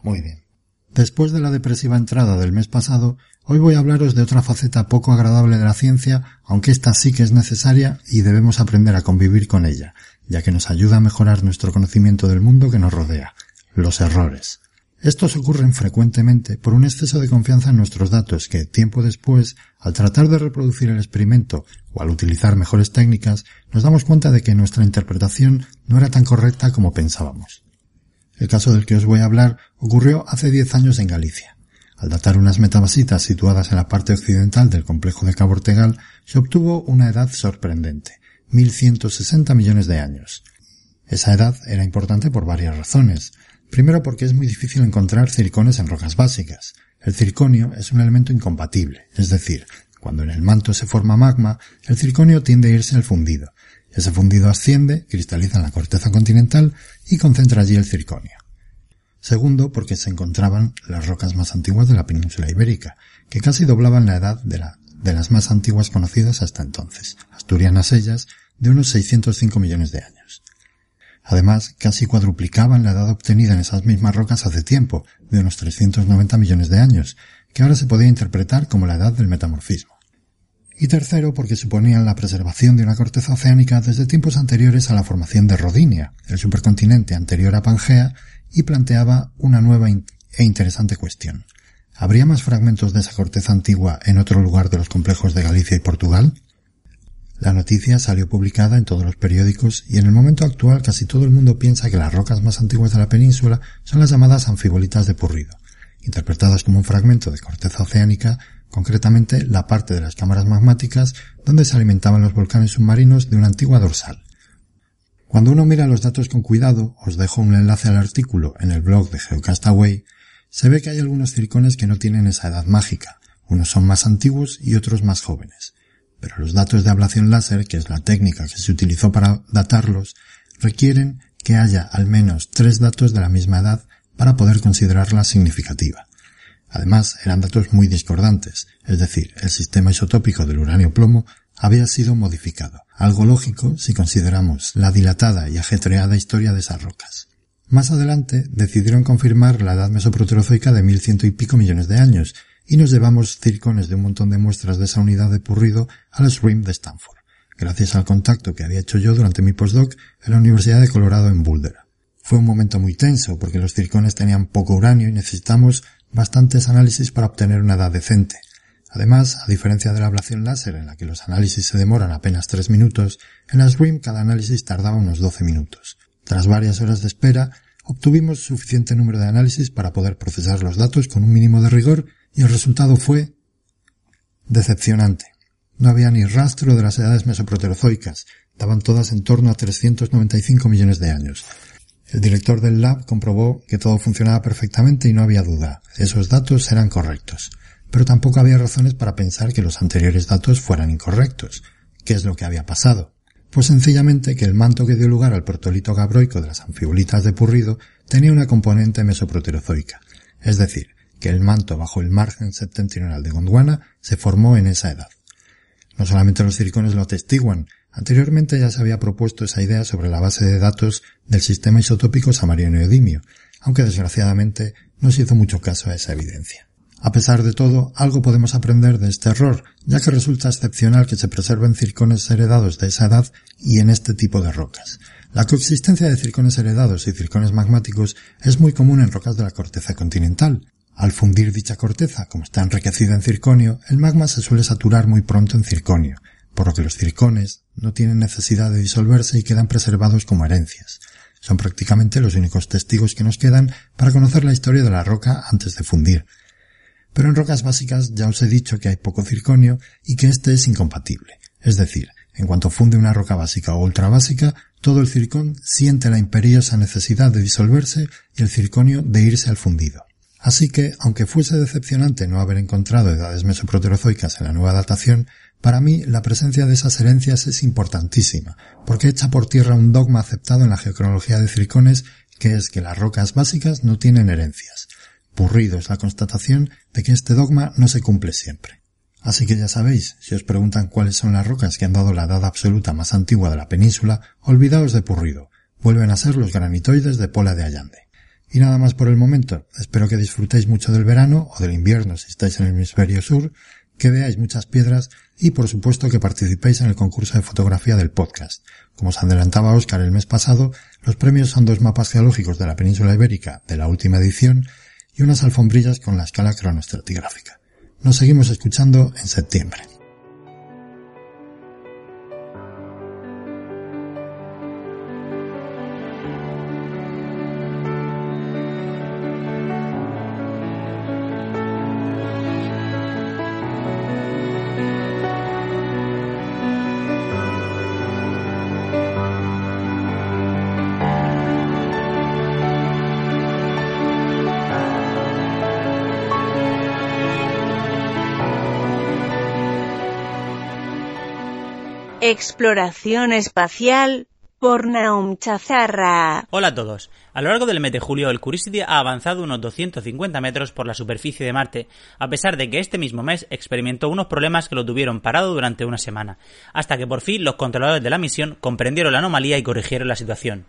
Muy bien. Después de la depresiva entrada del mes pasado, hoy voy a hablaros de otra faceta poco agradable de la ciencia, aunque esta sí que es necesaria y debemos aprender a convivir con ella, ya que nos ayuda a mejorar nuestro conocimiento del mundo que nos rodea, los errores. Estos ocurren frecuentemente por un exceso de confianza en nuestros datos que, tiempo después, al tratar de reproducir el experimento o al utilizar mejores técnicas, nos damos cuenta de que nuestra interpretación no era tan correcta como pensábamos. El caso del que os voy a hablar ocurrió hace 10 años en Galicia. Al datar unas metabasitas situadas en la parte occidental del complejo de Cabo Ortegal, se obtuvo una edad sorprendente, 1160 millones de años. Esa edad era importante por varias razones. Primero porque es muy difícil encontrar circones en rocas básicas. El circonio es un elemento incompatible, es decir, cuando en el manto se forma magma, el circonio tiende a irse al fundido. Ese fundido asciende, cristaliza en la corteza continental y concentra allí el circonio. Segundo, porque se encontraban las rocas más antiguas de la península ibérica, que casi doblaban la edad de, de las más antiguas conocidas hasta entonces, asturianas ellas, de unos 605 millones de años. Además, casi cuadruplicaban la edad obtenida en esas mismas rocas hace tiempo, de unos 390 millones de años, que ahora se podía interpretar como la edad del metamorfismo. Y tercero, porque suponían la preservación de una corteza oceánica desde tiempos anteriores a la formación de Rodinia, el supercontinente anterior a Pangea, y planteaba una nueva e interesante cuestión. ¿Habría más fragmentos de esa corteza antigua en otro lugar de los complejos de Galicia y Portugal? La noticia salió publicada en todos los periódicos y en el momento actual casi todo el mundo piensa que las rocas más antiguas de la península son las llamadas anfibolitas de Purrido, interpretadas como un fragmento de corteza oceánica, concretamente la parte de las cámaras magmáticas donde se alimentaban los volcanes submarinos de una antigua dorsal. Cuando uno mira los datos con cuidado, os dejo un enlace al artículo en el blog de Geocastaway, se ve que hay algunos circones que no tienen esa edad mágica, unos son más antiguos y otros más jóvenes. Pero los datos de ablación láser, que es la técnica que se utilizó para datarlos, requieren que haya al menos tres datos de la misma edad para poder considerarla significativa. Además, eran datos muy discordantes, es decir, el sistema isotópico del uranio plomo había sido modificado, algo lógico si consideramos la dilatada y ajetreada historia de esas rocas. Más adelante decidieron confirmar la edad mesoproterozoica de mil ciento y pico millones de años, y nos llevamos circones de un montón de muestras de esa unidad de purrido a la SRIM de Stanford, gracias al contacto que había hecho yo durante mi postdoc en la Universidad de Colorado en Boulder. Fue un momento muy tenso porque los circones tenían poco uranio y necesitamos bastantes análisis para obtener una edad decente. Además, a diferencia de la ablación láser en la que los análisis se demoran apenas tres minutos, en la SRIM cada análisis tardaba unos 12 minutos. Tras varias horas de espera, obtuvimos suficiente número de análisis para poder procesar los datos con un mínimo de rigor y el resultado fue decepcionante. No había ni rastro de las edades mesoproterozoicas, daban todas en torno a 395 millones de años. El director del lab comprobó que todo funcionaba perfectamente y no había duda. Esos datos eran correctos. Pero tampoco había razones para pensar que los anteriores datos fueran incorrectos. ¿Qué es lo que había pasado? Pues sencillamente que el manto que dio lugar al protolito gabroico de las anfibulitas de Purrido tenía una componente mesoproterozoica. Es decir, que el manto bajo el margen septentrional de Gondwana se formó en esa edad. No solamente los circones lo atestiguan, anteriormente ya se había propuesto esa idea sobre la base de datos del sistema isotópico samariano-neodimio, aunque desgraciadamente no se hizo mucho caso a esa evidencia. A pesar de todo, algo podemos aprender de este error, ya que resulta excepcional que se preserven circones heredados de esa edad y en este tipo de rocas. La coexistencia de circones heredados y circones magmáticos es muy común en rocas de la corteza continental, al fundir dicha corteza, como está enriquecida en circonio, el magma se suele saturar muy pronto en circonio, por lo que los circones no tienen necesidad de disolverse y quedan preservados como herencias. Son prácticamente los únicos testigos que nos quedan para conocer la historia de la roca antes de fundir. Pero en rocas básicas ya os he dicho que hay poco circonio y que este es incompatible. Es decir, en cuanto funde una roca básica o ultra básica, todo el circón siente la imperiosa necesidad de disolverse y el circonio de irse al fundido. Así que, aunque fuese decepcionante no haber encontrado edades mesoproterozoicas en la nueva datación, para mí la presencia de esas herencias es importantísima, porque echa por tierra un dogma aceptado en la geocronología de circones, que es que las rocas básicas no tienen herencias. Purrido es la constatación de que este dogma no se cumple siempre. Así que ya sabéis, si os preguntan cuáles son las rocas que han dado la edad absoluta más antigua de la península, olvidaos de Purrido. Vuelven a ser los granitoides de Pola de Allande. Y nada más por el momento. Espero que disfrutéis mucho del verano o del invierno si estáis en el hemisferio sur, que veáis muchas piedras y por supuesto que participéis en el concurso de fotografía del podcast. Como os adelantaba Oscar el mes pasado, los premios son dos mapas geológicos de la península ibérica de la última edición y unas alfombrillas con la escala cronoestratigráfica. Nos seguimos escuchando en septiembre. Exploración espacial por Naum Chazarra. Hola a todos. A lo largo del mes de julio, el Curiosity ha avanzado unos 250 metros por la superficie de Marte, a pesar de que este mismo mes experimentó unos problemas que lo tuvieron parado durante una semana, hasta que por fin los controladores de la misión comprendieron la anomalía y corrigieron la situación.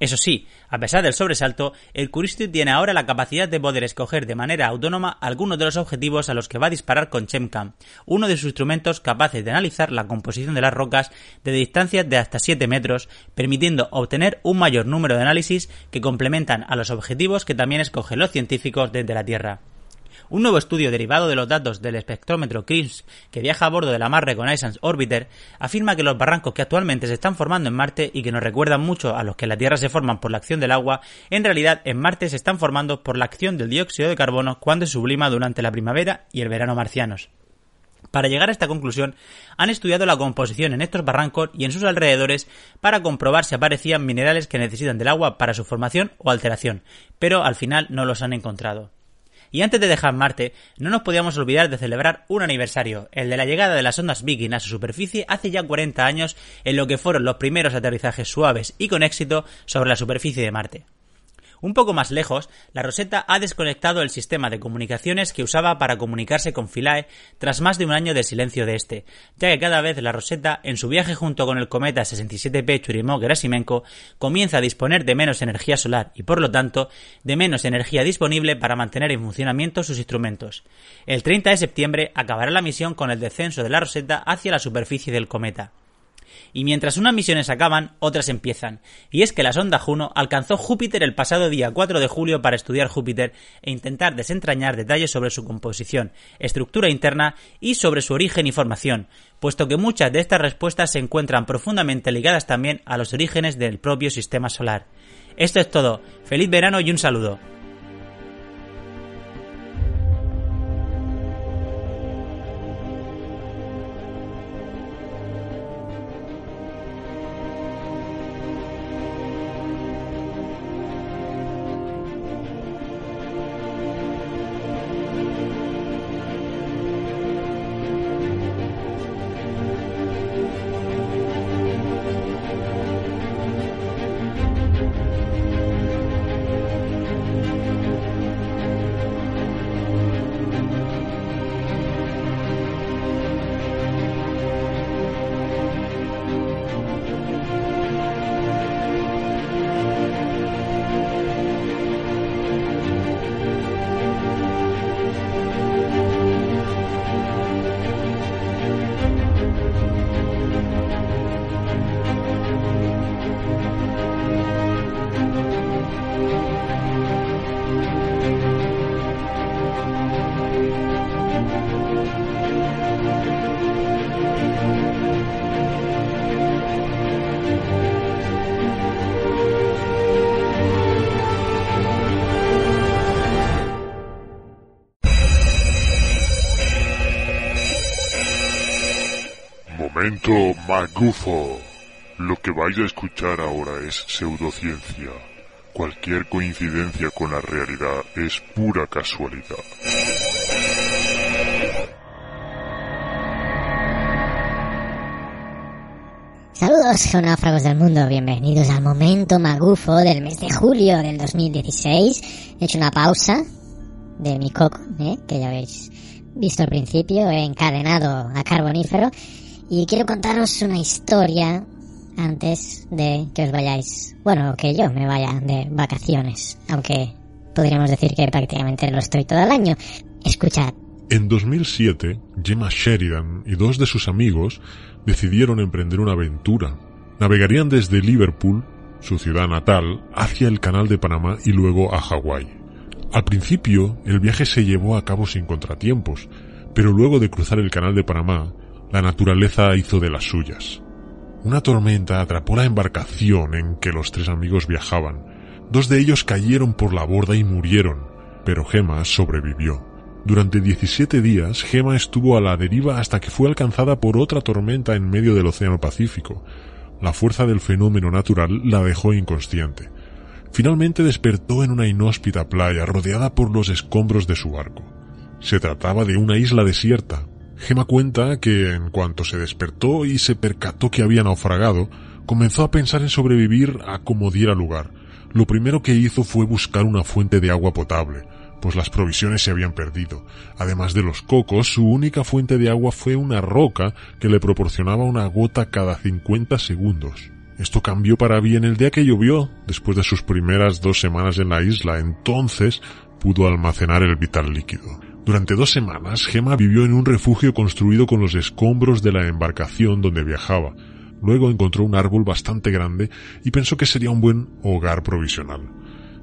Eso sí, a pesar del sobresalto, el Curiosity tiene ahora la capacidad de poder escoger de manera autónoma algunos de los objetivos a los que va a disparar con Chemcam, uno de sus instrumentos capaces de analizar la composición de las rocas de distancias de hasta 7 metros, permitiendo obtener un mayor número de análisis que complementan a los objetivos que también escogen los científicos desde la Tierra. Un nuevo estudio derivado de los datos del espectrómetro CRISP que viaja a bordo de la Mars Reconnaissance Orbiter afirma que los barrancos que actualmente se están formando en Marte y que nos recuerdan mucho a los que en la Tierra se forman por la acción del agua, en realidad en Marte se están formando por la acción del dióxido de carbono cuando se sublima durante la primavera y el verano marcianos. Para llegar a esta conclusión, han estudiado la composición en estos barrancos y en sus alrededores para comprobar si aparecían minerales que necesitan del agua para su formación o alteración, pero al final no los han encontrado. Y antes de dejar Marte, no nos podíamos olvidar de celebrar un aniversario, el de la llegada de las ondas Viking a su superficie hace ya 40 años, en lo que fueron los primeros aterrizajes suaves y con éxito sobre la superficie de Marte. Un poco más lejos, la Rosetta ha desconectado el sistema de comunicaciones que usaba para comunicarse con Philae tras más de un año de silencio de este, ya que cada vez la Rosetta, en su viaje junto con el cometa 67P Churyumov-Gerasimenko, comienza a disponer de menos energía solar y, por lo tanto, de menos energía disponible para mantener en funcionamiento sus instrumentos. El 30 de septiembre acabará la misión con el descenso de la Rosetta hacia la superficie del cometa. Y mientras unas misiones acaban, otras empiezan. Y es que la sonda Juno alcanzó Júpiter el pasado día 4 de julio para estudiar Júpiter e intentar desentrañar detalles sobre su composición, estructura interna y sobre su origen y formación, puesto que muchas de estas respuestas se encuentran profundamente ligadas también a los orígenes del propio sistema solar. Esto es todo. Feliz verano y un saludo. Magufo. Lo que vais a escuchar ahora es pseudociencia. Cualquier coincidencia con la realidad es pura casualidad. Saludos geonáufragos del mundo, bienvenidos al momento magufo del mes de julio del 2016. He hecho una pausa de mi coco, ¿eh? que ya habéis visto al principio, he encadenado a carbonífero y quiero contaros una historia antes de que os vayáis, bueno, que yo me vaya de vacaciones, aunque podríamos decir que prácticamente lo estoy todo el año. Escuchad. En 2007, Gemma Sheridan y dos de sus amigos decidieron emprender una aventura. Navegarían desde Liverpool, su ciudad natal, hacia el Canal de Panamá y luego a Hawái. Al principio, el viaje se llevó a cabo sin contratiempos, pero luego de cruzar el Canal de Panamá, la naturaleza hizo de las suyas. Una tormenta atrapó la embarcación en que los tres amigos viajaban. Dos de ellos cayeron por la borda y murieron, pero Gemma sobrevivió. Durante 17 días, Gemma estuvo a la deriva hasta que fue alcanzada por otra tormenta en medio del Océano Pacífico. La fuerza del fenómeno natural la dejó inconsciente. Finalmente despertó en una inhóspita playa rodeada por los escombros de su barco. Se trataba de una isla desierta. Gemma cuenta que en cuanto se despertó y se percató que había naufragado, comenzó a pensar en sobrevivir a como diera lugar. Lo primero que hizo fue buscar una fuente de agua potable, pues las provisiones se habían perdido. Además de los cocos, su única fuente de agua fue una roca que le proporcionaba una gota cada 50 segundos. Esto cambió para bien el día que llovió, después de sus primeras dos semanas en la isla, entonces pudo almacenar el vital líquido. Durante dos semanas, Gemma vivió en un refugio construido con los escombros de la embarcación donde viajaba. Luego encontró un árbol bastante grande y pensó que sería un buen hogar provisional.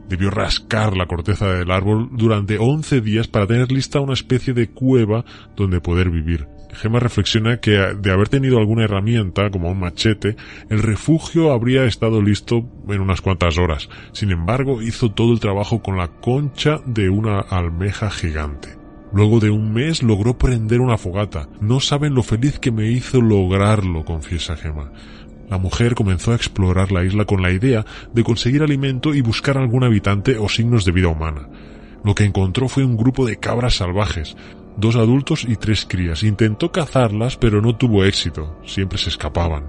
Debió rascar la corteza del árbol durante once días para tener lista una especie de cueva donde poder vivir. Gemma reflexiona que de haber tenido alguna herramienta, como un machete, el refugio habría estado listo en unas cuantas horas. Sin embargo, hizo todo el trabajo con la concha de una almeja gigante. Luego de un mes logró prender una fogata. No saben lo feliz que me hizo lograrlo, confiesa Gemma. La mujer comenzó a explorar la isla con la idea de conseguir alimento y buscar algún habitante o signos de vida humana. Lo que encontró fue un grupo de cabras salvajes, dos adultos y tres crías. Intentó cazarlas, pero no tuvo éxito, siempre se escapaban.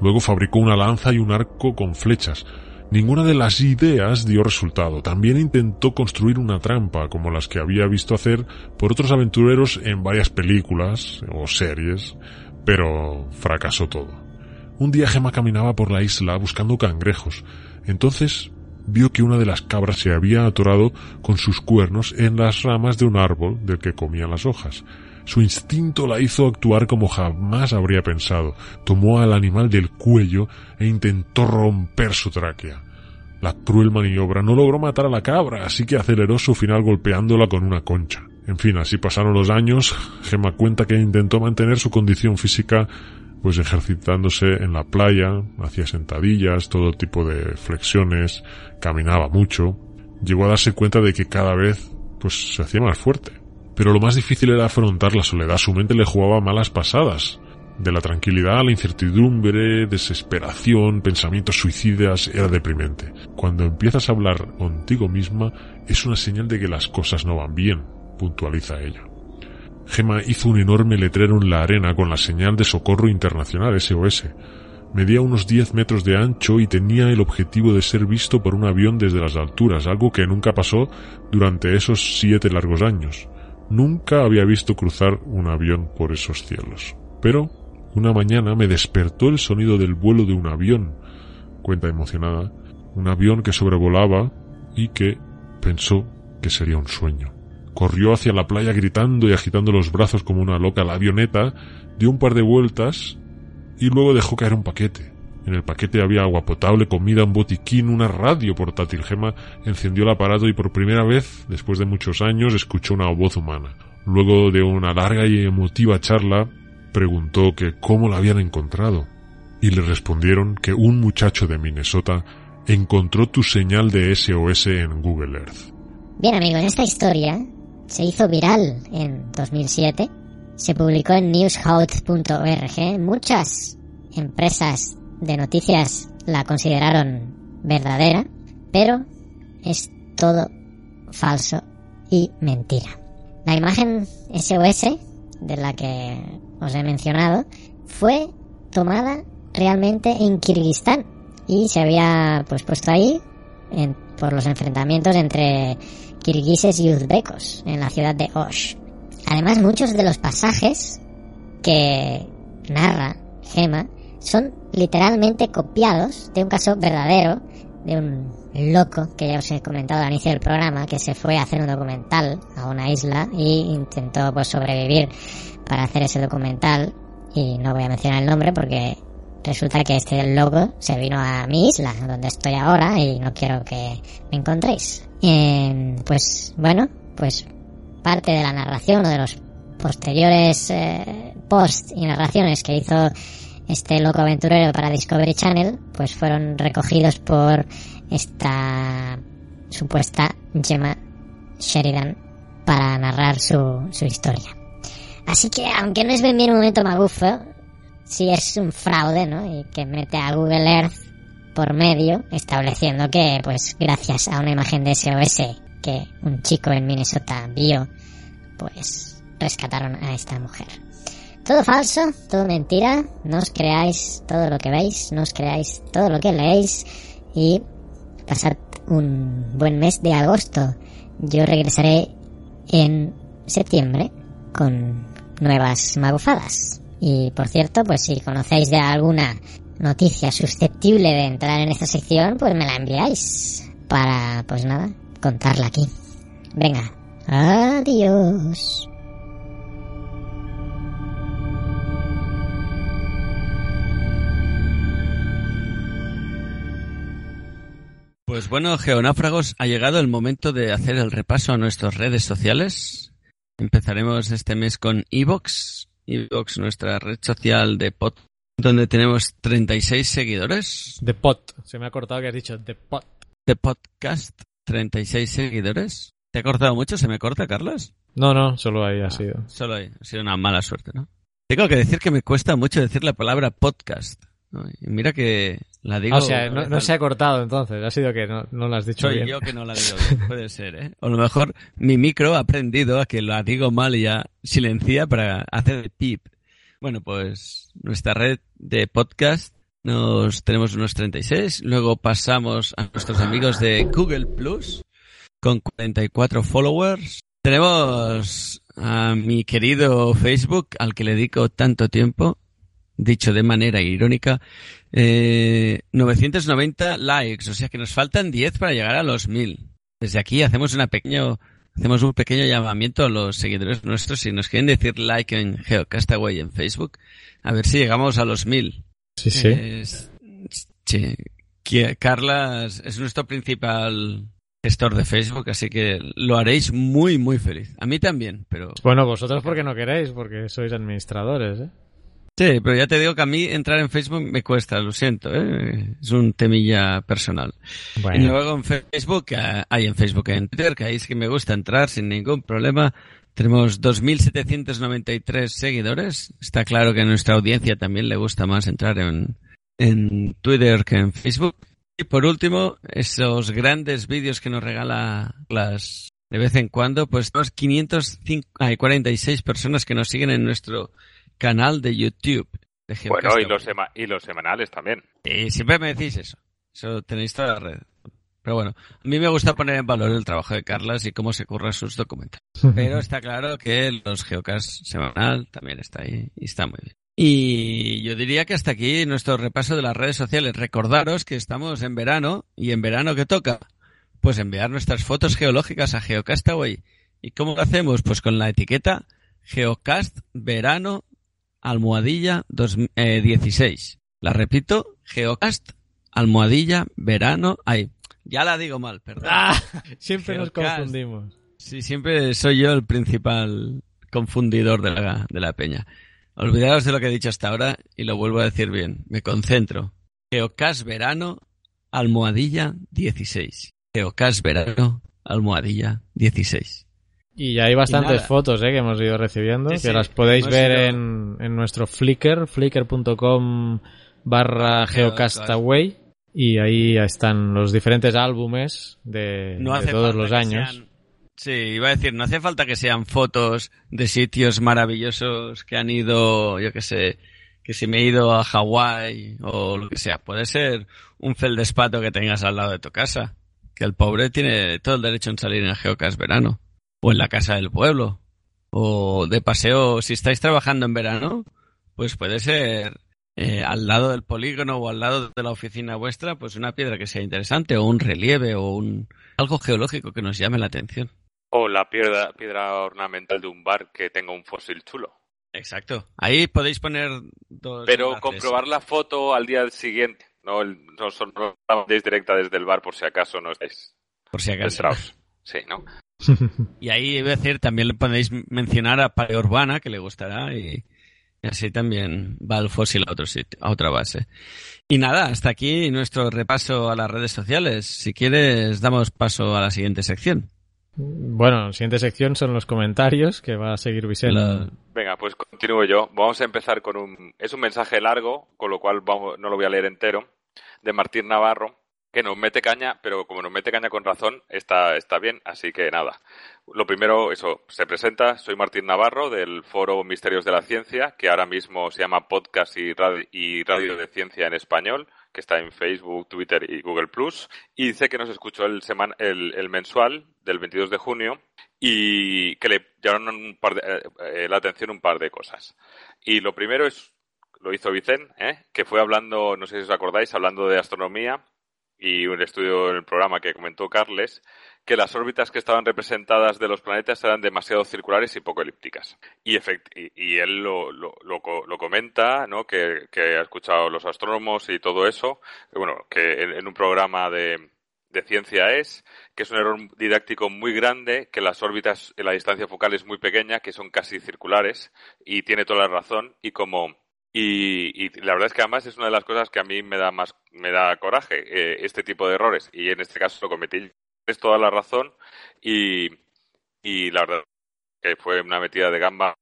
Luego fabricó una lanza y un arco con flechas. Ninguna de las ideas dio resultado. También intentó construir una trampa, como las que había visto hacer por otros aventureros en varias películas o series, pero fracasó todo. Un día Gemma caminaba por la isla buscando cangrejos. Entonces vio que una de las cabras se había atorado con sus cuernos en las ramas de un árbol del que comían las hojas. Su instinto la hizo actuar como jamás habría pensado. Tomó al animal del cuello e intentó romper su tráquea. La cruel maniobra no logró matar a la cabra, así que aceleró su final golpeándola con una concha. En fin, así pasaron los años. Gemma cuenta que intentó mantener su condición física pues ejercitándose en la playa, hacía sentadillas, todo tipo de flexiones, caminaba mucho. Llegó a darse cuenta de que cada vez pues se hacía más fuerte. Pero lo más difícil era afrontar la soledad. Su mente le jugaba malas pasadas. De la tranquilidad a la incertidumbre, desesperación, pensamientos suicidas, era deprimente. Cuando empiezas a hablar contigo misma, es una señal de que las cosas no van bien, puntualiza ella. Gemma hizo un enorme letrero en la arena con la señal de socorro internacional SOS. Medía unos 10 metros de ancho y tenía el objetivo de ser visto por un avión desde las alturas, algo que nunca pasó durante esos siete largos años. Nunca había visto cruzar un avión por esos cielos. Pero una mañana me despertó el sonido del vuelo de un avión, cuenta emocionada, un avión que sobrevolaba y que pensó que sería un sueño. Corrió hacia la playa gritando y agitando los brazos como una loca. La avioneta dio un par de vueltas y luego dejó caer un paquete. En el paquete había agua potable, comida, un botiquín, una radio portátil. Gema encendió el aparato y por primera vez, después de muchos años, escuchó una voz humana. Luego de una larga y emotiva charla, preguntó que cómo la habían encontrado. Y le respondieron que un muchacho de Minnesota encontró tu señal de SOS en Google Earth. Bien amigos, esta historia se hizo viral en 2007, se publicó en newshout.org, muchas empresas de noticias la consideraron verdadera, pero es todo falso y mentira. La imagen SOS de la que os he mencionado fue tomada realmente en Kirguistán y se había pues puesto ahí por los enfrentamientos entre kirguises y uzbecos en la ciudad de Osh. Además, muchos de los pasajes que narra Gema son literalmente copiados de un caso verdadero de un loco que ya os he comentado al inicio del programa que se fue a hacer un documental a una isla y intentó pues sobrevivir para hacer ese documental. Y no voy a mencionar el nombre porque resulta que este loco se vino a mi isla donde estoy ahora y no quiero que me encontréis. Eh, pues bueno, pues parte de la narración o de los posteriores eh, posts y narraciones que hizo este loco aventurero para Discovery Channel, pues fueron recogidos por esta supuesta Gemma Sheridan para narrar su, su historia. Así que, aunque no es bien, un momento magufo, sí es un fraude, ¿no? Y que mete a Google Earth por medio, estableciendo que, pues, gracias a una imagen de SOS que un chico en Minnesota vio, pues, rescataron a esta mujer. Todo falso, todo mentira, no os creáis todo lo que veis, no os creáis todo lo que leéis y pasad un buen mes de agosto. Yo regresaré en septiembre con nuevas magufadas. Y por cierto, pues si conocéis de alguna noticia susceptible de entrar en esta sección, pues me la enviáis para, pues nada, contarla aquí. Venga, adiós. Pues bueno, geonáfragos, ha llegado el momento de hacer el repaso a nuestras redes sociales. Empezaremos este mes con Evox, Evox, nuestra red social de podcast donde tenemos 36 seguidores. De pot. Se me ha cortado que has dicho de pot. De podcast, 36 seguidores. ¿Te ha cortado mucho? ¿Se me corta, Carlos? No, no, solo ahí ha Ah, sido. Solo ahí. Ha sido una mala suerte, ¿no? Tengo que decir que me cuesta mucho decir la palabra podcast. ¿no? Y mira que la digo... Ah, o sea, no, no se ha cortado entonces, ha sido que no, no lo has dicho Soy bien. yo que no la digo bien, puede ser, ¿eh? O a lo mejor mi micro ha aprendido a que la digo mal y ya silencia para hacer el pip. Bueno, pues nuestra red de podcast nos tenemos unos 36, luego pasamos a nuestros amigos de Google Plus con 44 followers. Tenemos a mi querido Facebook al que le dedico tanto tiempo, dicho de manera irónica, eh, 990 likes, o sea que nos faltan 10 para llegar a los 1000. Desde aquí hacemos una pequeño, hacemos un pequeño llamamiento a los seguidores nuestros si nos quieren decir like en Geocastaway en Facebook, a ver si llegamos a los 1000. Sí, sí. Sí. Carla es- es nuestro principal gestor de Facebook, así que lo haréis muy, muy feliz. A mí también, pero... Bueno, vosotros porque no queréis, porque sois administradores, ¿eh? Sí, pero ya te digo que a mí entrar en Facebook me cuesta, lo siento, ¿eh? es un temilla personal. Bueno. Y luego en Facebook, eh, hay en Facebook y en Twitter, que ahí es que me gusta entrar sin ningún problema. Tenemos 2.793 seguidores. Está claro que a nuestra audiencia también le gusta más entrar en, en Twitter que en Facebook. Y por último, esos grandes vídeos que nos regala las de vez en cuando, pues tenemos 546 personas que nos siguen en nuestro canal de YouTube. De Bueno, y los, sema- y los semanales también. Y siempre me decís eso. Eso tenéis toda la red. Pero bueno, a mí me gusta poner en valor el trabajo de Carlas y cómo se curran sus documentos. Pero está claro que los Geocast semanal también está ahí y está muy bien. Y yo diría que hasta aquí nuestro repaso de las redes sociales. Recordaros que estamos en verano y en verano ¿qué toca? Pues enviar nuestras fotos geológicas a Geocastaway. ¿Y cómo lo hacemos? Pues con la etiqueta Geocast Verano Almohadilla dos- eh, 16. La repito, Geocast Almohadilla Verano. Ay, ya la digo mal, perdón. Ah, siempre nos confundimos. Sí, siempre soy yo el principal confundidor de la, de la peña. Olvidaros de lo que he dicho hasta ahora y lo vuelvo a decir bien. Me concentro. Geocast Verano, almohadilla 16. Geocast Verano, almohadilla 16. Y ya hay bastantes fotos ¿eh? que hemos ido recibiendo, Sí, que sí, las podéis ver ido- en, en nuestro Flickr, flickr.com barra geocastaway. Y ahí están los diferentes álbumes de, No de todos los años. sean- Sí, iba a decir, no hace falta que sean fotos de sitios maravillosos que han ido, yo que sé, que si me he ido a Hawái o lo que sea. Puede ser un feldespato que tengas al lado de tu casa. Que el pobre tiene todo el derecho en salir en el Geocast verano. O en la casa del pueblo. O de paseo, si estáis trabajando en verano, pues puede ser eh, al lado del polígono o al lado de la oficina vuestra, pues una piedra que sea interesante o un relieve o un algo geológico que nos llame la atención. O la piedra, piedra ornamental de un bar que tenga un fósil chulo. Exacto. Ahí podéis poner dos. Pero enlaces. comprobar la foto al día siguiente. No, el- no, son, no la mandéis directa desde el bar por si acaso no estáis Por si acaso. Sí, ¿no? Y ahí, iba a decir, también le podéis mencionar a Paleourbana, que le gustará, y, y así también va el fósil a otro sitio, a otra base. Y nada, hasta aquí nuestro repaso a las redes sociales. Si quieres, damos paso a la siguiente sección. Bueno, la siguiente sección son los comentarios que va a seguir Vicente. La- Venga, pues continúo yo. Vamos a empezar con un... Es un mensaje largo, con lo cual vamos- no lo voy a leer entero, de Martín Navarro, que nos mete caña, pero como nos mete caña con razón, está, está bien, así que nada. Lo primero, eso, se presenta, soy Martín Navarro del foro Misterios de la Ciencia, que ahora mismo se llama Podcast y Radio, de Ciencia en Español, que está en Facebook, Twitter y Google Plus. Y dice que nos escuchó el, seman- el, el mensual del 22 de junio y que le llamaron un par de- eh, la atención un par de cosas. Y lo primero es, lo hizo Vicente, ¿eh? que fue hablando, no sé si os acordáis, hablando de astronomía y un estudio en el programa que comentó Carles, que las órbitas que estaban representadas de los planetas eran demasiado circulares y poco elípticas. Y, y, y él lo, lo, lo, lo comenta, ¿no? que, que ha escuchado los astrónomos y todo eso, bueno, que en, en un programa de, de ciencia es, que es un error didáctico muy grande, que las órbitas, la distancia focal es muy pequeña, que son casi circulares, y tiene toda la razón, y como y, y la verdad es que además es una de las cosas que a mí me da más me da coraje eh, este tipo de errores y en este caso lo cometí es toda la razón y, y la verdad que fue una metida de gamba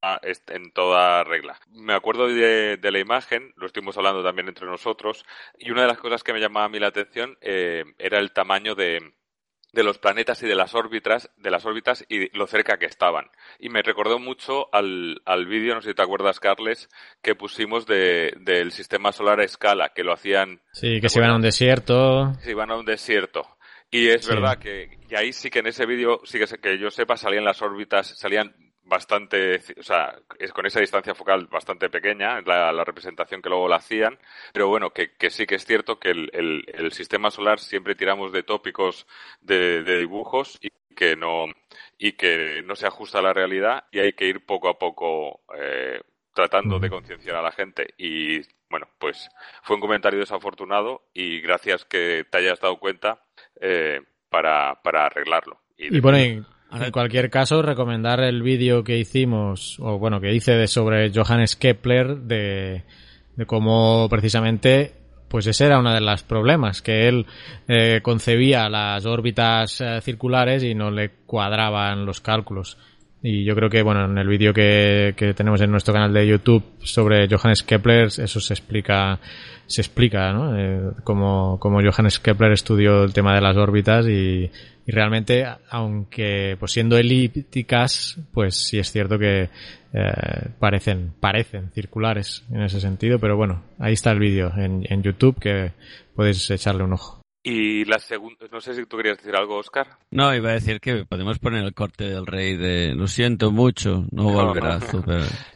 en toda regla. Me acuerdo de, de, la imagen, lo estuvimos hablando también entre nosotros, y una de las cosas que me llamaba a mí la atención eh, era el tamaño de, de los planetas y de las órbitas, de las órbitas y lo cerca que estaban. Y me recordó mucho al, al vídeo, no sé si te acuerdas, Carles, que pusimos de, del sistema solar a escala, que lo hacían. Sí, que se iban a un desierto. Se iban a un desierto. Y es verdad que y ahí sí que en ese vídeo, sí que, que yo sepa, salían las órbitas, salían bastante, o sea, es con esa distancia focal bastante pequeña, la, la representación que luego la hacían, pero bueno, que, que sí que es cierto que el, el, el, sistema solar siempre tiramos de tópicos de, de, dibujos y que no y que no se ajusta a la realidad y hay que ir poco a poco eh, tratando de concienciar a la gente y bueno, pues fue un comentario desafortunado y gracias que te hayas dado cuenta eh, para, para arreglarlo. Y, y bueno, en cualquier caso, recomendar el vídeo que hicimos, o bueno, que hice de sobre Johannes Kepler, de, cómo precisamente, pues ese era uno de los problemas, que él eh, concebía las órbitas eh, circulares y no le cuadraban los cálculos. Y yo creo que, bueno, en el vídeo que, que tenemos en nuestro canal de YouTube sobre Johannes Kepler, eso se explica, se explica, ¿no? Eh, como, como Johannes Kepler estudió el tema de las órbitas y, y realmente, aunque pues siendo elípticas, pues sí es cierto que eh, parecen, parecen circulares en ese sentido, pero bueno, ahí está el vídeo en, en YouTube que puedes echarle un ojo. Y la segunda, no sé si tú querías decir algo, Oscar. No, iba a decir que podemos poner el corte del rey de lo siento mucho, no volverá no,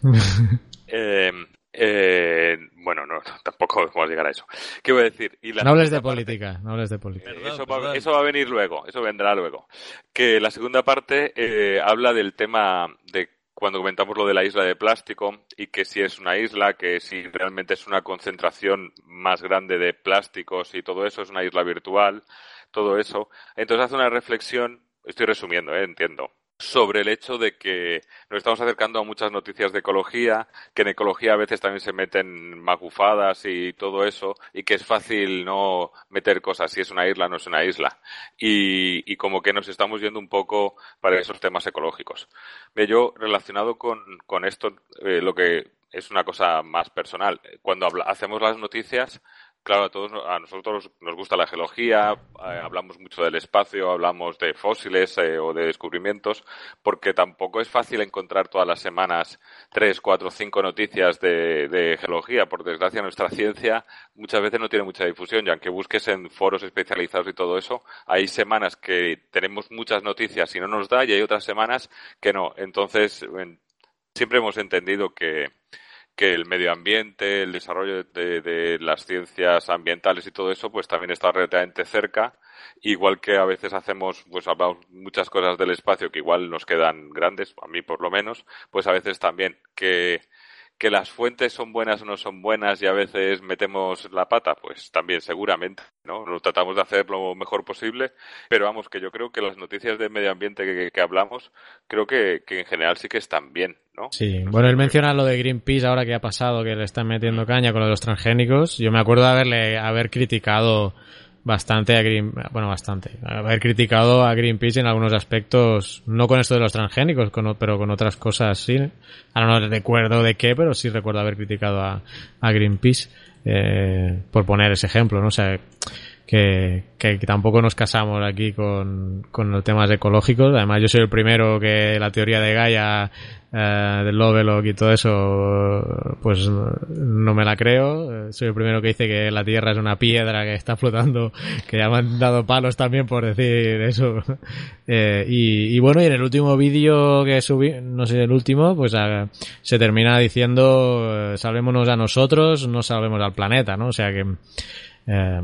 no. eh, eh, bueno, no, tampoco podemos llegar a eso. ¿Qué voy a decir? Y la no hables de política, no hables de política. Perdón, eso, va, eso, va, a venir luego, eso vendrá luego. Que la segunda parte eh, habla del tema de cuando comentamos lo de la isla de plástico y que si es una isla, que si realmente es una concentración más grande de plásticos y todo eso, es una isla virtual, todo eso. Entonces hace una reflexión, estoy resumiendo, ¿eh? entiendo, sobre el hecho de que nos estamos acercando a muchas noticias de ecología, que en ecología a veces también se meten magufadas y todo eso, y que es fácil no meter cosas si es una isla no es una isla. Y, como que nos estamos yendo un poco para esos temas ecológicos. Yo, relacionado con, con esto, eh, lo que es una cosa más personal. Cuando habla, hacemos las noticias, claro, a todos a nosotros nos gusta la geología, eh, hablamos mucho del espacio, hablamos de fósiles eh, o de descubrimientos, porque tampoco es fácil encontrar todas las semanas tres, cuatro, cinco noticias de, de, geología. Por desgracia, nuestra ciencia muchas veces no tiene mucha difusión, y aunque busques en foros especializados y todo eso, hay semanas que tenemos muchas noticias y no nos da, y hay otras semanas que no. Entonces, siempre hemos entendido que que el medio ambiente, el desarrollo de, las ciencias ambientales y todo eso, pues también está relativamente cerca. Igual que a veces hacemos, pues hablamos muchas cosas del espacio que igual nos quedan grandes, a mí por lo menos, pues a veces también que, que las fuentes son buenas o no son buenas y a veces metemos la pata, pues también seguramente, ¿no? Lo tratamos de hacer lo mejor posible, pero vamos, que yo creo que las noticias de medio ambiente que, que hablamos, creo que, que, en general sí que están bien, ¿no? Sí, no bueno, él menciona lo de Greenpeace ahora que ha pasado, que le están metiendo caña con lo de los transgénicos. Yo me acuerdo de haberle, haber criticado bastante a Green, bueno, bastante, haber criticado a Greenpeace en algunos aspectos, no con esto de los transgénicos, con, pero con otras cosas sí. Ahora no recuerdo de qué, pero sí recuerdo haber criticado a, a Greenpeace, eh, por poner ese ejemplo, ¿no? O sea, que, tampoco nos casamos aquí con, con los temas ecológicos. Además, yo soy el primero que la teoría de Gaia, eh, del Lovelock y todo eso, pues no me la creo. Soy el primero que dice que la Tierra es una piedra que está flotando, que ya me han dado palos también por decir eso. Eh, y, y, bueno, y en el último vídeo que subí, no sé, el último, pues a, se termina diciendo, eh, salvémonos a nosotros, no salvemos al planeta, ¿no? O sea que, eh,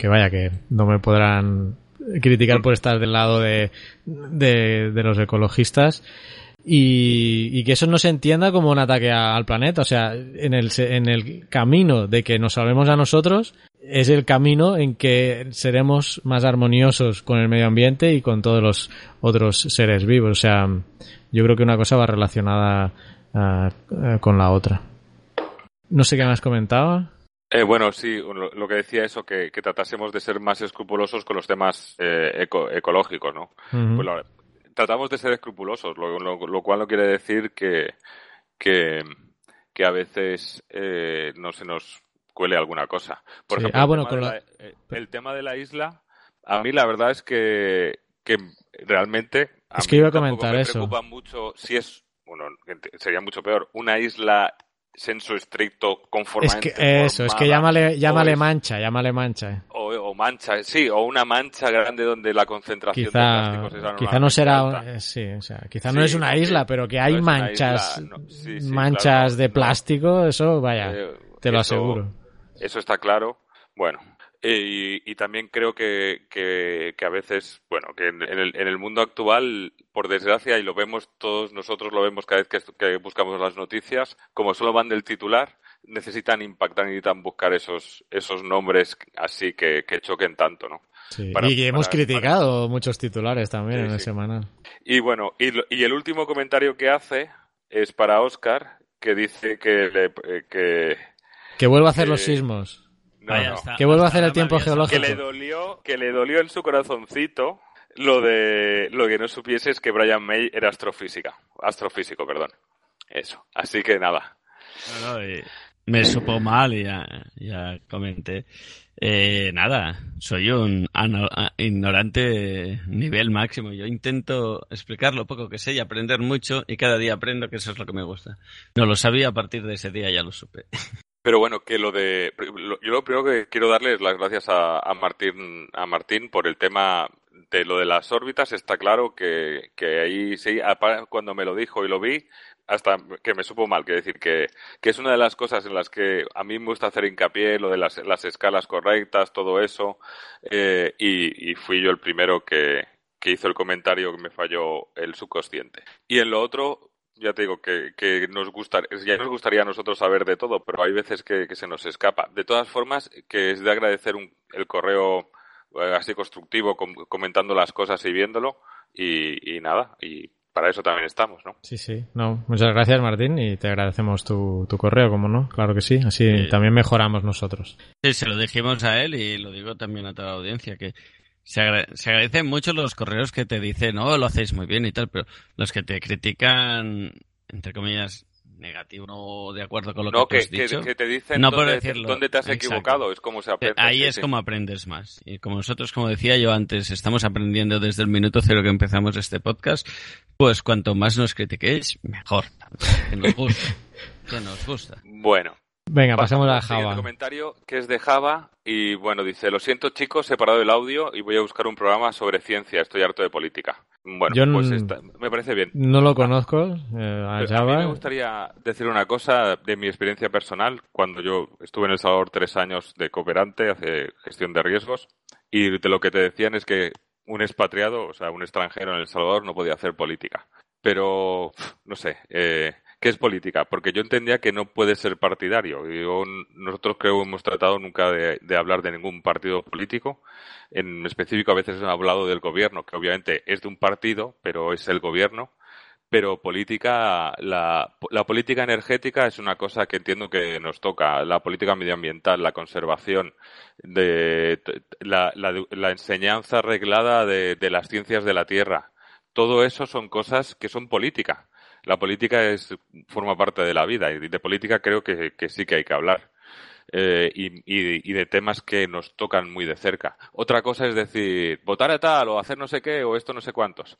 que vaya, que no me podrán criticar por estar del lado de, de, de los ecologistas. Y, que eso no se entienda como un ataque al planeta. O sea, en el, en el camino de que nos salvemos a nosotros, es el camino en que seremos más armoniosos con el medio ambiente y con todos los otros seres vivos. O sea, yo creo que una cosa va relacionada uh, con la otra. No sé qué más comentaba. Eh, bueno, sí, lo, lo, que decía eso, que, que, tratásemos de ser más escrupulosos con los temas eh, eco, ecológicos, ¿no? Uh -huh. pues la, tratamos de ser escrupulosos, lo, lo- lo cual no quiere decir que, que, que a veces eh, no se nos cuele alguna cosa. Por Sí. ejemplo, Ah, el, bueno, tema con de la- la- eh, el tema de la isla, a mí la verdad es que, que realmente a Es que iba a comentar me eso. preocupa mucho si es, bueno, sería mucho peor, una isla senso estricto Es que eso, es que llámale, llámale es- mancha, llámale mancha. eh. o, o mancha, sí, o una mancha grande donde la concentración de Quizá, plásticos es quizá no será, eh, sí, o sea, quizá Sí, no es una isla, pero que hay manchas, isla, no, sí, sí, manchas claro, de plástico, eso, vaya, Eh, te lo eso- aseguro. Eso está claro. Bueno, y, y también creo que, que, que a veces, bueno, que en, en el, en el mundo actual, por desgracia, y lo vemos todos nosotros, lo vemos cada vez que, que buscamos las noticias, como solo van del titular, necesitan impactar, necesitan buscar esos, esos nombres así que, que choquen tanto, ¿no? Sí. para- y hemos para- criticado muchos titulares también Sí, en el sí. semanal. Y bueno, y, y el último comentario que hace es para Oscar, que dice que, le- eh, que Que vuelva a hacer los Eh, sismos. No, Vaya, no. hasta- Que vuelva a hacer el tiempo había que geológico. le dolió que le dolió en su corazoncito lo de lo que no supiese es que Brian May era astrofísica astrofísico perdón eso así que nada No, no, y me supo mal y ya, ya comenté. Eh, nada, soy un ignorante nivel máximo. Yo intento explicar lo poco que sé y aprender mucho y cada día aprendo que eso es lo que me gusta. No lo sabía, a partir de ese día ya lo supe. pero bueno que lo de yo lo primero que quiero darle es las gracias a, a Martín a Martín por el tema de lo de las órbitas. Está claro que, que ahí sí cuando me lo dijo y lo vi hasta que me supo mal, que decir que, que es una de las cosas en las que a mí me gusta hacer hincapié, lo de las, las escalas correctas, todo eso, eh, y, y fui yo el primero que, que hizo el comentario que me falló el subconsciente. Y en lo otro, ya te digo que, que nos gusta, ya nos gustaría a nosotros saber de todo, pero hay veces que, que se nos escapa. De todas formas, que es de agradecer un- el correo eh, así constructivo, com- comentando las cosas y viéndolo, y, y nada, y para eso también estamos, ¿no? Sí, sí. No, muchas gracias, Martín, y te agradecemos tu, tu correo, como no. Claro que sí. Así Sí. también mejoramos nosotros. Sí, se lo dijimos a él y lo digo también a toda la audiencia, que se, agra- se agradecen mucho los correos que te dicen, no, lo hacéis muy bien y tal, pero los que te critican, entre comillas, negativo o de acuerdo con lo No, que, que, tú has que- dicho. que te dicen no dónde, decirlo. dónde te has Exacto. equivocado, es como se aprende. Ahí sí, es sí. como aprendes más. Y como nosotros, como decía yo antes, estamos aprendiendo desde el minuto cero que empezamos este podcast, pues cuanto más nos critiquéis, mejor. Que nos gusta. que nos gusta. Bueno. Venga, pasamos a Java. comentario que es de Java y bueno, dice, lo siento chicos, he parado el audio y voy a buscar un programa sobre ciencia, estoy harto de política. Bueno, Yo pues me parece bien. No lo conozco, eh, a Pero a mí me Java. gustaría decir una cosa de mi experiencia personal. Cuando yo estuve en El Salvador tres años de cooperante, hace gestión de riesgos, y de lo que te decían es que un expatriado, o sea, un extranjero en El Salvador no podía hacer política. Pero, no sé, eh, ¿qué es política? Porque yo entendía que no puede ser partidario. Yo- nosotros creo que hemos tratado nunca de, de hablar de ningún partido político. En específico, a veces hemos hablado del gobierno, que obviamente es de un partido, pero es el gobierno pero política, la, la política energética es una cosa que entiendo que nos toca, la política medioambiental, la conservación, de, la, enseñanza reglada de, de las ciencias de la tierra. Todo eso son cosas que son política. La política es, forma parte de la vida y de política creo que, que sí que hay que hablar. Eh, y, y- y de temas que nos tocan muy de cerca. Otra cosa es decir, votar a tal o hacer no sé qué o esto no sé cuántos.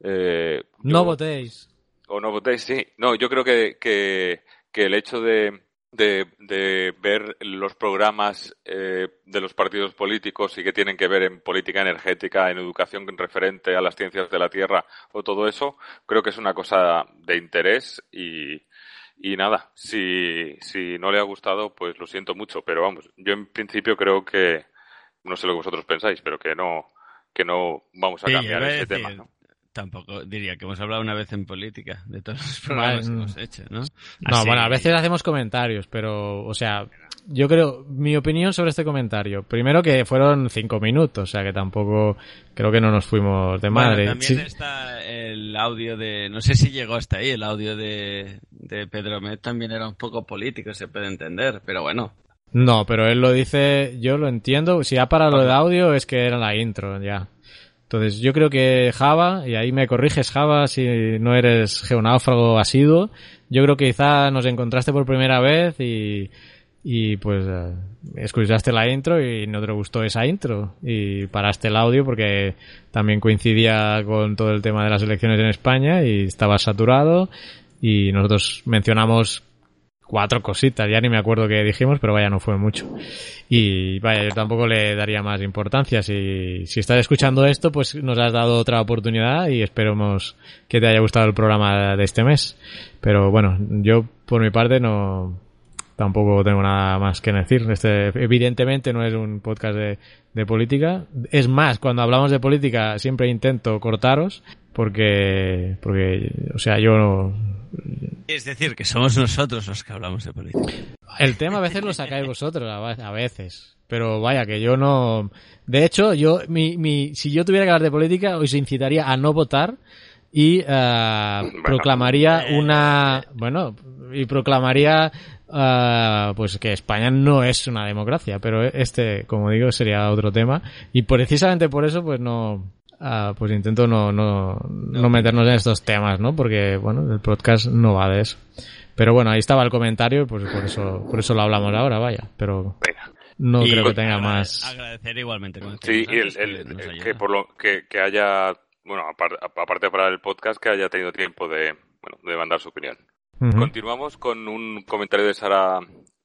Eh, No yo- votéis. o no votéis, sí. No, yo creo que, que, que el hecho de, de, de ver los programas eh, de los partidos políticos y que tienen que ver en política energética, en educación referente a las ciencias de la Tierra o todo eso, creo que es una cosa de interés y, y nada, si, si no le ha gustado, pues lo siento mucho, pero vamos, yo en principio creo que, no sé lo que vosotros pensáis, pero que no, que no vamos a Sí, cambiar ese decir, tema, ¿no? Tampoco diría que hemos hablado una vez en política de todos los programas que Vale, hemos hecho, ¿no? No, Así- bueno, a veces hacemos comentarios, pero, o sea, yo creo, mi opinión sobre este comentario, primero que fueron cinco minutos, o sea que tampoco, creo que no nos fuimos de Bueno, madre. también Sí. está el audio de, no sé si llegó hasta ahí, el audio de, de Pedro Met también era un poco político, se puede entender, pero bueno. No, pero él lo dice, yo lo entiendo, si ya para lo de audio es que era la intro, ya. Entonces yo creo que Java, y ahí me corriges Java si no eres geonáufrago asiduo, yo creo que quizá nos encontraste por primera vez y, y pues eh, escuchaste la intro y no te gustó esa intro. Y paraste el audio porque también coincidía con todo el tema de las elecciones en España y estaba saturado y nosotros mencionamos cuatro cositas, ya ni me acuerdo qué dijimos, pero vaya, no fue mucho. Y vaya, yo tampoco le daría más importancia. Si, si estás escuchando esto, pues nos has dado otra oportunidad y esperemos que te haya gustado el programa de este mes. Pero bueno, yo por mi parte no, tampoco tengo nada más que decir. Este, evidentemente no es un podcast de, de política. Es más, cuando hablamos de política siempre intento cortaros porque, porque, o sea, yo no, es decir, que somos nosotros los que hablamos de política. El tema a veces lo sacáis vosotros, a veces. Pero vaya, que yo no... De hecho, yo, mi, mi, si yo tuviera que hablar de política, os incitaría a no votar y uh, proclamaría una... Bueno, y proclamaría uh, pues que España no es una democracia, pero este, como digo, sería otro tema. Y precisamente por eso, pues no Ah, pues intento no, no, no meternos en estos temas, ¿no? Porque, bueno, el podcast no va de eso. Pero bueno, ahí estaba el comentario, pues por eso, por eso lo hablamos ahora, vaya. Pero no creo que tenga más. Agradecer igualmente. sí, y el, que, por lo que, que haya, bueno, aparte para el podcast, que haya tenido tiempo de, bueno, de mandar su opinión. Continuamos con un comentario de Sara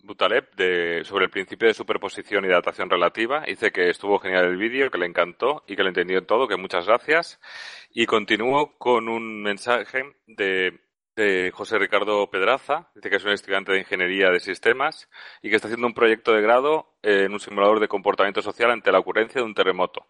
Butaleb de, sobre el principio de superposición y datación relativa. Dice que estuvo genial el vídeo, que le encantó y que lo entendió todo, que muchas gracias. Y continúo con un mensaje de, de José Ricardo Pedraza. Dice que es un estudiante de ingeniería de sistemas y que está haciendo un proyecto de grado en un simulador de comportamiento social ante la ocurrencia de un terremoto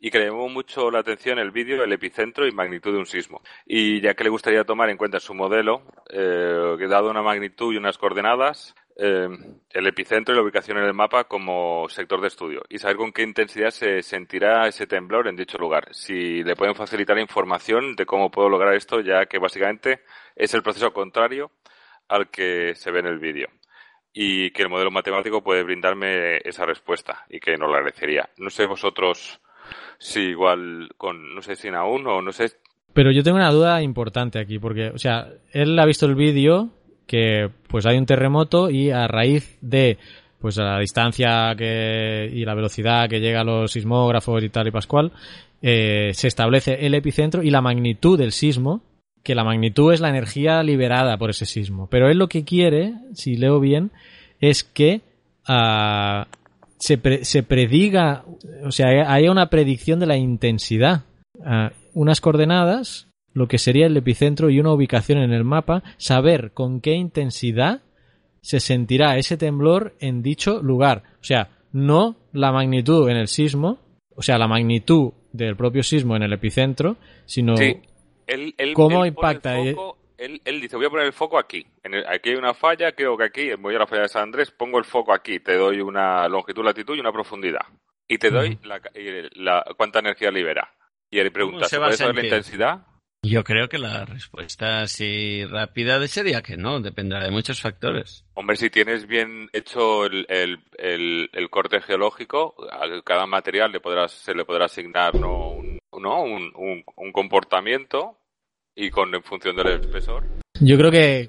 y que le llamó mucho la atención el vídeo, el epicentro y magnitud de un sismo. Y ya que le gustaría tomar en cuenta su modelo, eh, dado una magnitud y unas coordenadas, eh, el epicentro y la ubicación en el mapa como sector de estudio y saber con qué intensidad se sentirá ese temblor en dicho lugar. Si le pueden facilitar información de cómo puedo lograr esto, ya que básicamente es el proceso contrario al que se ve en el vídeo y que el modelo matemático puede brindarme esa respuesta y que no la agradecería. No sé vosotros si igual con, no sé si aún o no sé. Pero yo tengo una duda importante aquí porque, o sea, él ha visto el vídeo que pues hay un terremoto y a raíz de pues la distancia que, y la velocidad que llega a los sismógrafos y tal y pascual, eh, se establece el epicentro y la magnitud del sismo, que la magnitud es la energía liberada por ese sismo. Pero él lo que quiere, si leo bien, es que uh, se, se, prediga, o sea, haya una predicción de la intensidad. Uh, unas coordenadas lo que sería el epicentro y una ubicación en el mapa, saber con qué intensidad se sentirá ese temblor en dicho lugar. O sea, no la magnitud en el sismo, o sea, la magnitud del propio sismo en el epicentro, sino cómo impacta. Él, dice, voy a poner el foco aquí. aquí hay una falla, creo que aquí, voy a la falla de San Andrés, pongo el foco aquí, te doy una longitud, latitud y una profundidad. Y te doy la, cuánta energía libera. Y él pregunta, ¿se puede saber la intensidad? Yo creo que la respuesta así rápida sería que no, dependerá de muchos factores. Hombre, si tienes bien hecho el, el, corte geológico, a cada material le podrás, se le podrá asignar ¿no? Un, Un, un, comportamiento y con en función del espesor. Yo creo que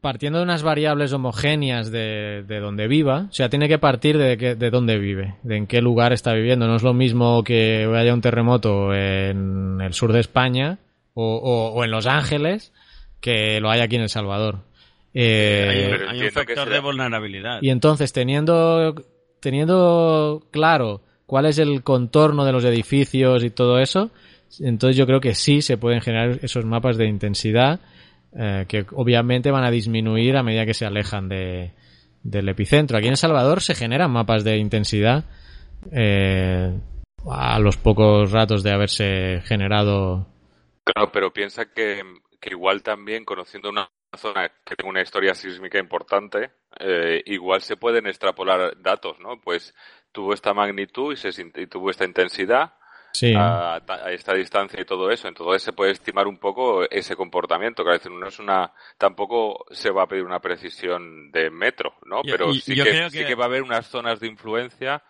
partiendo de unas variables homogéneas de, de donde viva, o sea, tiene que partir de, que, de dónde vive, de en qué lugar está viviendo. No es lo mismo que haya un terremoto en el sur de España o, o, en Los Ángeles que lo haya aquí en El Salvador. Eh, hay, un factor de vulnerabilidad. Y entonces, teniendo, teniendo claro cuál es el contorno de los edificios y todo eso, entonces yo creo que sí se pueden generar esos mapas de intensidad eh, que obviamente van a disminuir a medida que se alejan de, del epicentro. Aquí en Salvador se generan mapas de intensidad eh, a los pocos ratos de haberse generado. Claro, pero piensa que, que igual también conociendo una zona que tiene una historia sísmica importante, eh, igual se pueden extrapolar datos, ¿no? Pues tuvo esta magnitud y, se, y tuvo esta intensidad a, esta distancia y todo eso. Entonces se puede estimar un poco ese comportamiento, que a veces no es una, tampoco se va a pedir una precisión de metro, ¿no? Pero sí, que, sí que va a haber unas zonas de influencia,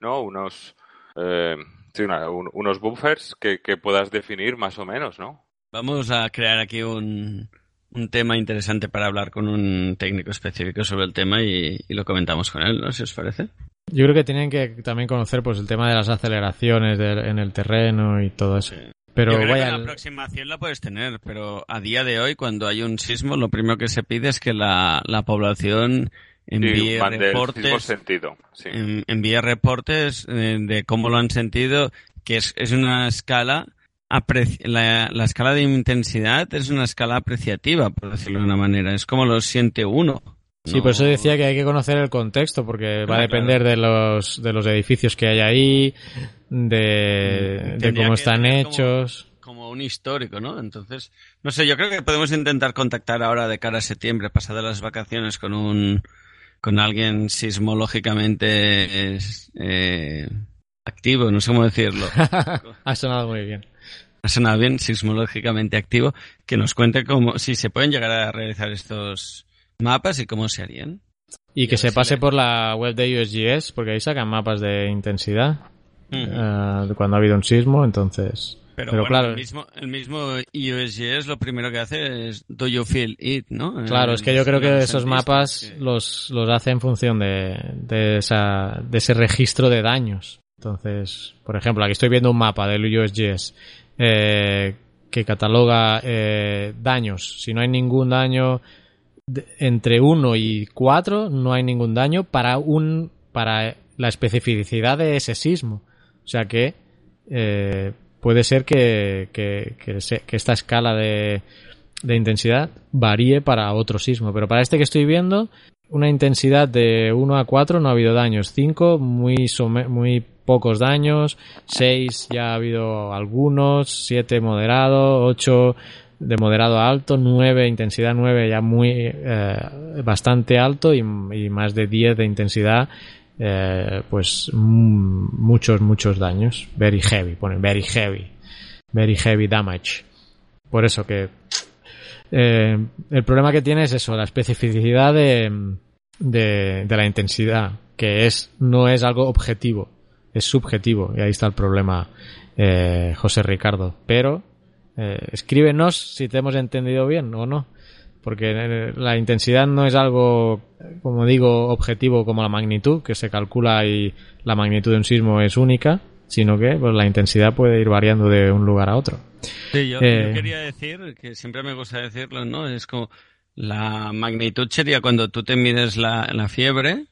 ¿no? Unos, eh, Sí, una- un- unos buffers que, que puedas definir más o menos, ¿no? Vamos a crear aquí un, un tema interesante para hablar con un técnico específico sobre el tema y, y lo comentamos con él, ¿no? Si os parece. Yo creo que tienen que también conocer pues el tema de las aceleraciones del- en el terreno y todo eso. Pero Yo creo vaya, que la aproximación la puedes tener, pero a día de hoy, cuando hay un sismo, lo primero que se pide es que la, la población envíe Sí, reportes, sentido. Sí. en- envíe reportes eh, de cómo lo han sentido, que es, es una escala la, la escala de intensidad es una escala apreciativa, por decirlo de una manera. Es como lo siente uno. Sí, por eso decía que hay que conocer el contexto, porque va a Claro, depender de los de los edificios que hay ahí, de, de Tendría cómo están como- hechos. como un histórico, ¿no? Entonces, no sé, yo creo que podemos intentar contactar ahora de cara a septiembre, pasadas las vacaciones, con un con alguien sismológicamente eh, activo, no sé cómo decirlo. ha sonado muy bien. Ha sonado bien, sismológicamente activo, que nos cuente cómo, si se pueden llegar a realizar estos mapas y cómo se harían. Y que se pase por la web de USGS, porque ahí sacan mapas de intensidad eh, cuando ha habido un sismo, entonces... Pero, Pero, bueno, claro, el mismo, el mismo USGS lo primero que hace es Do You Feel It, ¿no? Claro, es que yo creo que esos mapas los, los hace en función de, de, esa, de ese registro de daños. Entonces, por ejemplo, aquí estoy viendo un mapa del USGS eh, que cataloga eh, daños. Si no hay ningún daño entre 1 y 4, no hay ningún daño para, un, para la especificidad de ese sismo. O sea que eh, puede ser que, que, que se- que esta escala de, de intensidad varíe para otro sismo. Pero para este que estoy viendo, una intensidad de 1 a 4 no ha habido daños. 5, muy, muy pocos daños. 6 ya ha habido algunos. 7 moderado. 8 de moderado a alto. 9, intensidad 9 ya muy eh, bastante alto. Y, más de 10 de intensidad. eh, pues mm, muchos, muchos daños. Very heavy, ponen very heavy. Very heavy damage. Por eso que eh, el problema que tiene es eso, la especificidad de, de, de la intensidad, que es no es algo objetivo, es subjetivo, y ahí está el problema, eh, José Ricardo. Pero eh, escríbenos si te hemos entendido bien o no, porque eh, la intensidad no es algo, como digo, objetivo como la magnitud, que se calcula y la magnitud de un sismo es única, sino que pues, la intensidad puede ir variando de un lugar a otro. Sí, yo, Eh, yo quería decir, que siempre me gusta decirlo, ¿no? Es como la magnitud sería cuando tú te mides la, la fiebre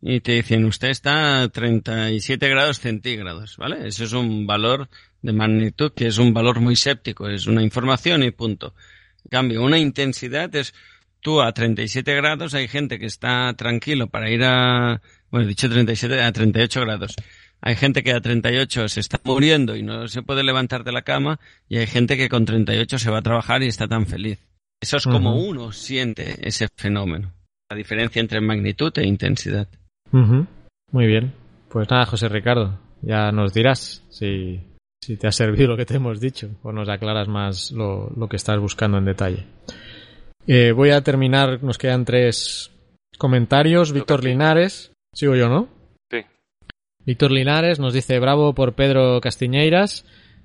y te dicen, usted está a 37 grados centígrados, ¿vale? Eso es un valor de magnitud que es un valor muy séptico, es una información y punto. En cambio, una intensidad es tú a 37 grados, hay gente que está tranquilo para ir a, bueno, dicho 37, a 38 grados. Hay gente que a 38 se está muriendo y no se puede levantar de la cama y hay gente que con 38 se va a trabajar y está tan feliz. Eso es como uno siente ese fenómeno. La diferencia entre magnitud e intensidad. Muy bien. Pues nada, José Ricardo, ya nos dirás si, si te ha servido lo que te hemos dicho o nos aclaras más lo, lo que estás buscando en detalle. Eh, voy a terminar, nos quedan tres comentarios. Víctor Linares, sigo yo, ¿no? Sí. Víctor Linares nos dice bravo por Pedro Castiñeiras.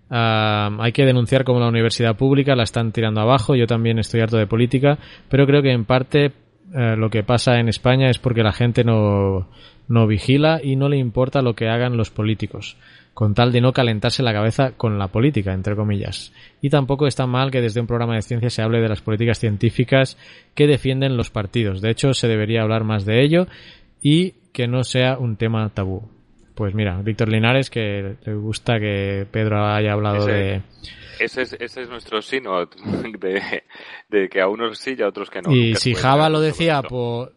Hay que denunciar como la universidad pública la están tirando abajo. Yo también estoy harto de política, pero creo que en parte eh, lo que pasa en España es porque la gente no, no vigila y no le importa lo que hagan los políticos, con tal de no calentarse la cabeza con la política, entre comillas. Y tampoco está mal que desde un programa de ciencia se hable de las políticas científicas que defienden los partidos. De hecho, se debería hablar más de ello y que no sea un tema tabú. Pues mira, Víctor Linares, que le gusta que Pedro haya hablado Ese- de... Ese es, ese es nuestro sino de, de que a unos sí y a otros que no. y si Java lo decía por...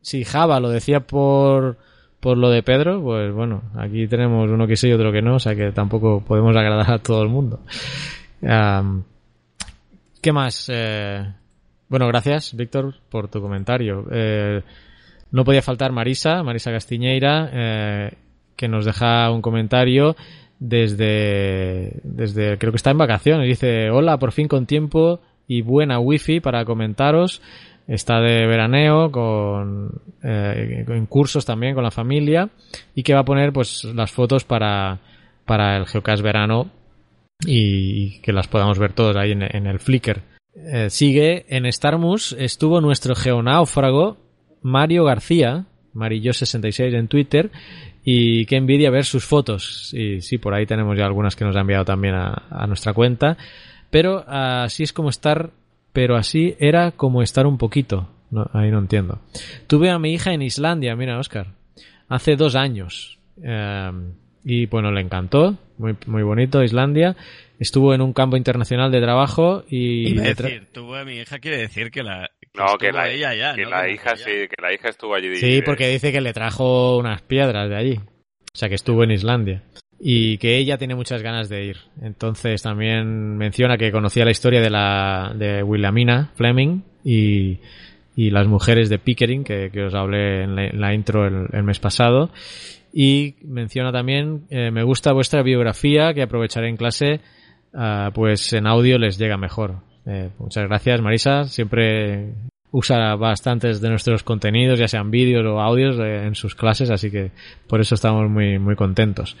Si Java lo decía por por lo de Pedro, pues bueno, aquí tenemos uno que sí y otro que no, o sea que tampoco podemos agradar a todo el mundo. ¿Qué más? Eh, bueno, gracias, Víctor, por tu comentario. Eh, no podía faltar Marisa, Marisa Castiñeira, eh, que nos deja un comentario desde, desde, creo que está en vacaciones. Dice, hola, por fin con tiempo y buena wifi para comentaros. Está de veraneo con, eh, con cursos también con la familia y que va a poner pues las fotos para para el Geocast verano y que las podamos ver todos ahí en, en el Flickr. Eh, sigue en Starmus estuvo nuestro geonáufrago Mario García, Marillo66 en Twitter, y qué envidia ver sus fotos. Y sí, por ahí tenemos ya algunas que nos ha enviado también a, a nuestra cuenta. Pero así es como estar, pero así era como estar un poquito. No, ahí no entiendo. Tuve a mi hija en Islandia, mira, Oscar, hace dos años. Eh, y bueno, le encantó, muy, muy bonito Islandia. Estuvo en un campo internacional de trabajo y... Iba a decir, tuvo a mi hija quiere decir que la que No, que la, ella ya, que ¿no? la hija sí, que la hija estuvo allí. Sí, porque dice que le trajo unas piedras de allí. O sea, que estuvo en Islandia. Y que ella tiene muchas ganas de ir. Entonces también menciona que conocía la historia de la de Wilhelmina Fleming y, y las mujeres de Pickering, que, que os hablé en la, en la intro el, el mes pasado. Y menciona también, eh, me gusta vuestra biografía, que aprovecharé en clase, ah, pues en audio les llega mejor. Eh, muchas gracias, Marisa. Siempre usa bastantes de nuestros contenidos, ya sean vídeos o audios, eh, en sus clases, así que por eso estamos muy, muy contentos.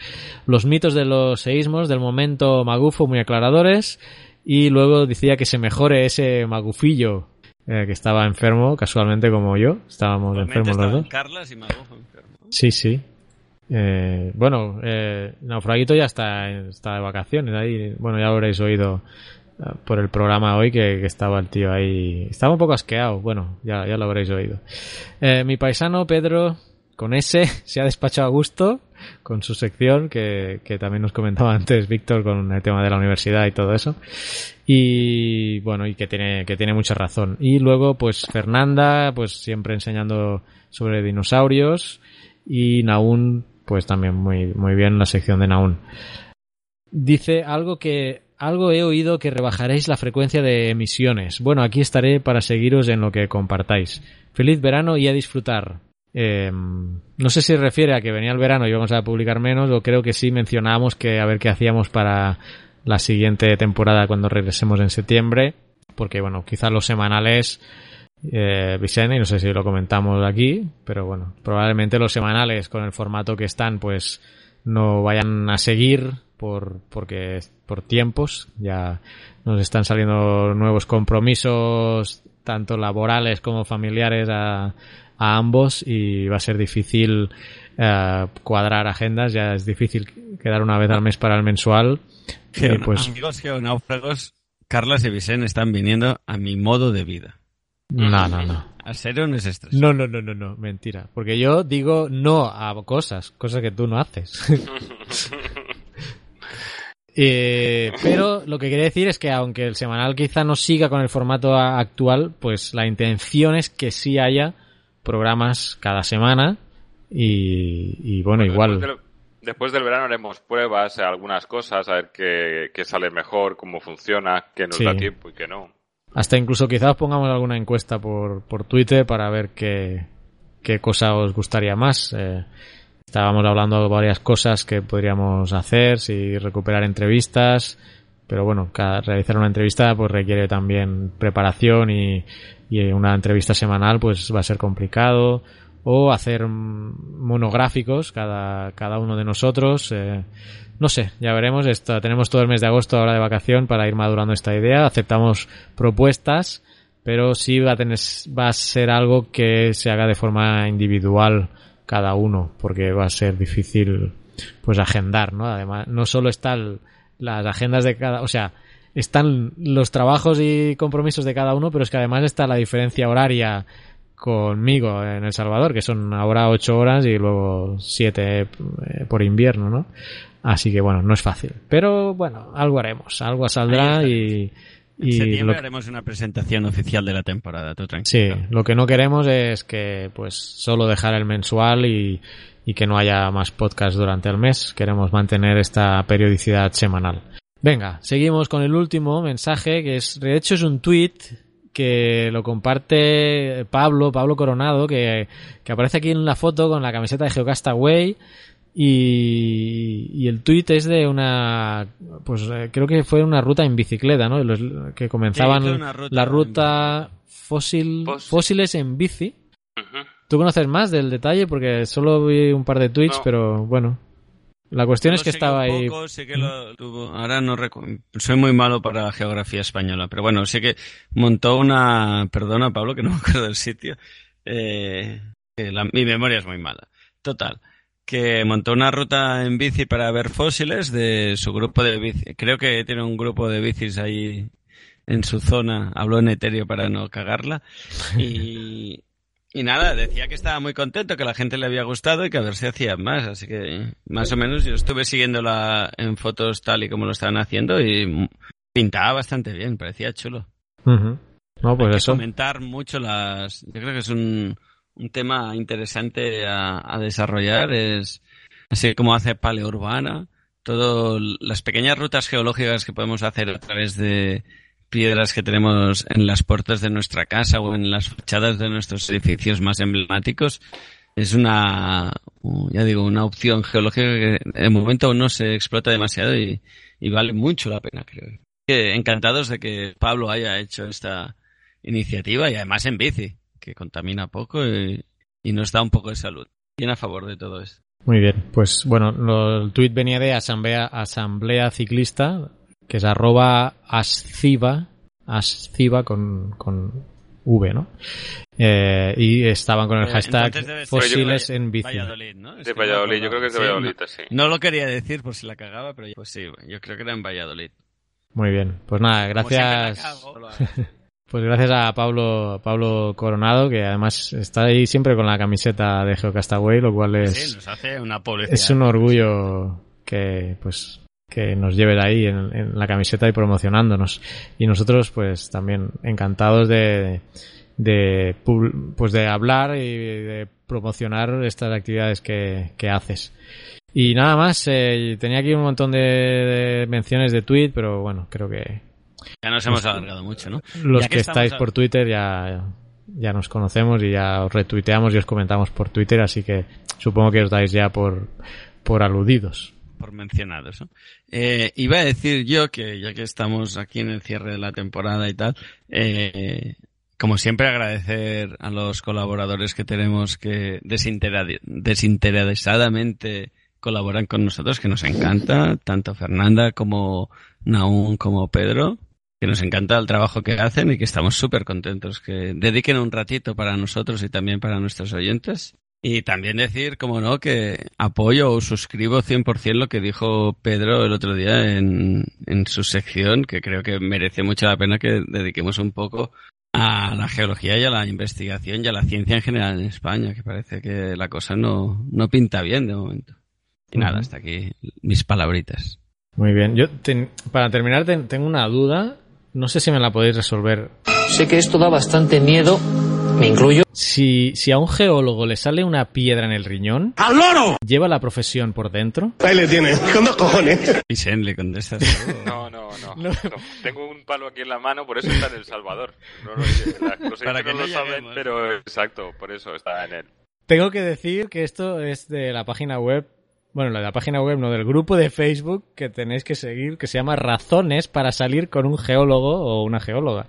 Los mitos de los seísmos del momento magufo muy aclaradores y luego decía que se mejore ese magufillo eh, que estaba enfermo, casualmente como yo, estábamos enfermos los dos. Carlas y Magufo enfermo. Sí, sí. Eh, bueno, eh, Naufraguito ya está, está de vacaciones ahí. Bueno, ya habréis oído por el programa hoy que, que estaba el tío ahí. Estaba un poco asqueado. Bueno, ya, ya lo habréis oído. Eh, mi paisano Pedro, con ese, se ha despachado a gusto con su sección que, que también nos comentaba antes Víctor con el tema de la universidad y todo eso. Y bueno, y que tiene, que tiene mucha razón. Y luego, pues Fernanda, pues siempre enseñando sobre dinosaurios. Y Naun, pues también muy, muy bien la sección de Naun. Dice algo que algo he oído que rebajaréis la frecuencia de emisiones. Bueno, aquí estaré para seguiros en lo que compartáis. Feliz verano y a disfrutar. Eh, no sé si refiere a que venía el verano y vamos a publicar menos, o creo que sí mencionamos que a ver qué hacíamos para la siguiente temporada cuando regresemos en septiembre, porque bueno, quizás los semanales, eh, y no sé si lo comentamos aquí, pero bueno, probablemente los semanales con el formato que están, pues no vayan a seguir por porque por tiempos ya nos están saliendo nuevos compromisos tanto laborales como familiares a, a ambos y va a ser difícil eh, cuadrar agendas. Ya es difícil quedar una vez al mes para el mensual. Pues Amigos geonáufragos, Carlas y Vicente están viniendo a mi modo de vida. no no no. A ser un estrés. no no no no no mentira. Porque yo digo no a cosas cosas que tú no haces Eh, pero lo que quería decir es que aunque el semanal quizá no siga con el formato actual, pues la intención es que sí haya programas cada semana y, y bueno, igual. Después del, después del verano haremos pruebas, algunas cosas, a ver qué, qué sale mejor, cómo funciona, qué nos Sí. da tiempo y qué no. Hasta incluso quizás pongamos alguna encuesta por, por Twitter para ver qué, qué cosa os gustaría más. Eh, estábamos hablando de varias cosas que podríamos hacer, si recuperar entrevistas, pero bueno, realizar una entrevista pues requiere también preparación y, una entrevista semanal pues va a ser complicado o hacer monográficos cada, cada uno de nosotros. eh, no sé, ya veremos. Esto, tenemos todo el mes de agosto ahora de vacación para ir madurando esta idea. Aceptamos propuestas, pero sí va a, tener, va a ser algo que se haga de forma individual cada uno, porque va a ser difícil pues agendar, ¿no? Además, no solo están las agendas de cada, o sea, están los trabajos y compromisos de cada uno, pero es que además está la diferencia horaria conmigo en El Salvador, que son ahora ocho horas y luego siete eh, por invierno, ¿no? Así que bueno, no es fácil. Pero bueno, algo haremos, algo saldrá y, En y septiembre lo- haremos una presentación oficial de la temporada, tú tranquilo. Sí, lo que no queremos es que pues solo dejar el mensual y, y que no haya más podcast durante el mes. Queremos mantener esta periodicidad semanal. Venga, seguimos con el último mensaje que es, de hecho es un tweet que lo comparte Pablo, Pablo Coronado, que, que aparece aquí en la foto con la camiseta de Geocastaway y, y el tweet es de una, pues eh, creo que fue una ruta en bicicleta, ¿no? Los, que comenzaban Sí, ruta la ruta fósil, Fósil. fósiles en bici. Ujú. ¿Tú conoces más del detalle? Porque solo vi un par de tweets, No. pero bueno. La cuestión es que estaba un ahí. poco, sé que lo tuvo- ahora no soy muy malo para la geografía española, pero bueno, sé que montó una, perdona Pablo que no me acuerdo del sitio, eh, que la- mi memoria es muy mala. Total, que montó una ruta en bici para ver fósiles de su grupo de bici. Creo que tiene un grupo de bicis ahí en su zona, habló en etéreo para no cagarla. Y, y nada, decía que estaba muy contento, que la gente le había gustado y que a ver si hacía más. Así que más o menos yo estuve siguiéndola en fotos tal y como lo estaban haciendo y pintaba bastante bien, parecía chulo. No, pues eso. Comentar mucho las... Yo creo que es un, un tema interesante a, desarrollar, es así como hace Paleourbana, todo las pequeñas rutas geológicas que podemos hacer a través de piedras que tenemos en las puertas de nuestra casa o en las fachadas de nuestros edificios más emblemáticos es una ya digo una opción geológica que de momento no se explota demasiado y, y vale mucho la pena creo. Que encantados de que Pablo haya hecho esta iniciativa y además en bici que contamina poco y, y nos da un poco de salud bien a favor de todo esto Muy bien, pues bueno, lo- el tuit venía de Asamblea, Asamblea Ciclista, que es arroba asciba, asciba con, con V, ¿no? Eh, y estaban con el Eh, hashtag ser fósiles de en bici. Valladolid, ¿no? Es De no Valladolid, yo creo que es de Sí, Valladolid, no, sí. No lo quería decir por si la cagaba, pero pues sí, yo creo que era en Valladolid. Muy bien, pues nada, gracias. Pues gracias a Pablo, Pablo Coronado, que además está ahí siempre con la camiseta de Geocastaway, lo cual es, Sí, nos hace una es un orgullo que, pues, que nos lleve ahí en, en la camiseta y promocionándonos. Y nosotros, pues, también encantados de, de, pues, de hablar y de promocionar estas actividades que, que haces. Y nada más, eh, tenía aquí un montón de, de menciones de tweet, pero bueno, creo que Ya nos hemos alargado mucho, ¿no? los que, estáis por Twitter ya, ya nos conocemos y ya os retuiteamos y os comentamos por Twitter, así que supongo que os dais ya por, por aludidos. por mencionados. ¿no? Eh, iba a decir yo que ya que estamos aquí en el cierre de la temporada y tal, eh, como siempre agradecer a los colaboradores que tenemos que desinteresadamente colaboran con nosotros, que nos encanta, tanto Fernanda como Naún como Pedro, que nos encanta el trabajo que hacen y que estamos súper contentos que dediquen un ratito para nosotros y también para nuestros oyentes. Y también decir, como no, que apoyo o suscribo 100% lo que dijo Pedro el otro día en, en su sección, que creo que merece mucho la pena que dediquemos un poco a la geología y a la investigación y a la ciencia en general en España, que parece que la cosa no, no pinta bien de momento. Y nada, hasta aquí mis palabritas. Muy bien. Yo, ten- para terminar, ten- tengo una duda. No sé si me la podéis resolver. Sé que esto da bastante miedo, me incluyo. Si, si a un geólogo le sale una piedra en el riñón, ¡Al loro! ¿lleva la profesión por dentro? Ahí le tiene, con dos cojones. Y Sen le contesta. No, no, no, no. Tengo un palo aquí en la mano, por eso está en El Salvador. No, Para que no no lo saben, pero exacto, por eso está en él. Tengo que decir que esto es de la página web, bueno, la de la página web, no, del grupo de Facebook que tenéis que seguir, que se llama Razones para salir con un geólogo o una geóloga.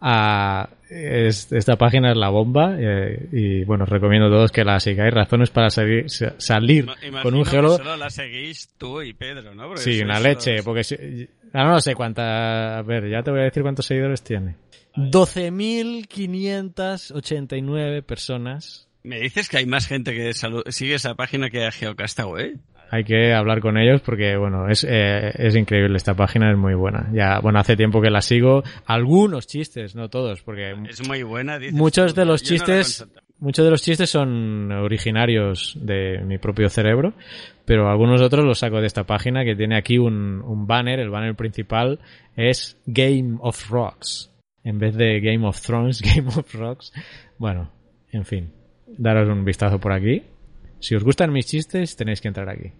Ah, es- esta página es la bomba eh, y bueno, os recomiendo a todos que la sigáis. Razones para salir, sa- salir Imagino con un que geólogo. Solo la seguís tú y Pedro, ¿no? Porque Sí, una leche, porque si- ahora no sé cuánta, a ver, ya te voy a decir cuántos seguidores tiene. 12.589 personas. ¿Me dices que hay más gente que sigue esa página que a Geocastaway? Hay que hablar con ellos porque, bueno, es, eh, es increíble. Esta página es muy buena. Ya, bueno, hace tiempo que la sigo. Algunos chistes, no todos, porque Es muy buena, dices muchos tú. de los Yo no la chistes, muchos de los chistes son originarios de mi propio cerebro, pero algunos otros los saco de esta página que tiene aquí un, un banner. El banner principal es Game of Rocks. En vez de Game of Thrones, Game of Rocks. Bueno, en fin. Daros un vistazo por aquí. Si os gustan mis chistes, tenéis que entrar aquí.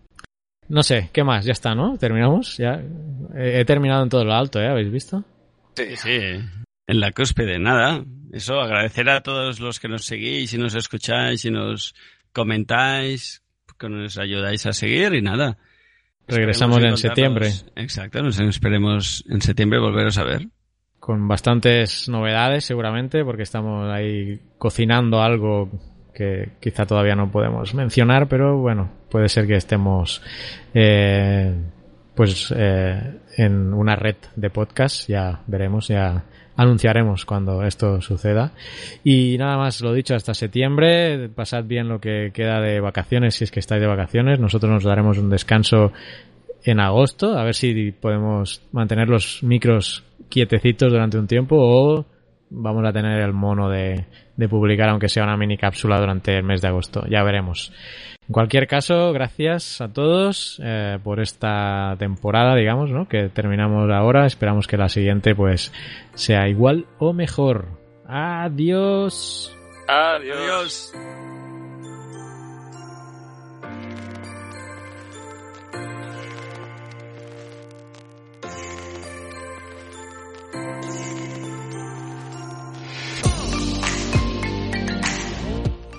No sé, ¿qué más? Ya está, ¿no? ¿Terminamos? Ya. He, terminado en todo lo alto, ¿eh? ¿Habéis visto? Sí, sí. En la cúspide, nada. Eso, agradecer a todos los que nos seguís y nos escucháis y nos comentáis, que nos ayudáis a seguir y nada. Regresamos en septiembre. Exacto, nos esperemos en septiembre volveros a ver. Con bastantes novedades, seguramente, porque estamos ahí cocinando algo que quizá todavía no podemos mencionar, pero bueno, puede ser que estemos eh, pues eh, en una red de podcast, ya veremos, ya anunciaremos cuando esto suceda. Y nada más, lo dicho, hasta septiembre, pasad bien lo que queda de vacaciones si es que estáis de vacaciones. Nosotros nos daremos un descanso en agosto, a ver si podemos mantener los micros quietecitos durante un tiempo o vamos a tener el mono de, de publicar aunque sea una mini cápsula durante el mes de agosto. Ya veremos. En cualquier caso, gracias a todos eh, por esta temporada, digamos, ¿no? Que terminamos ahora. Esperamos que la siguiente, pues, sea igual o mejor. Adiós. Adiós.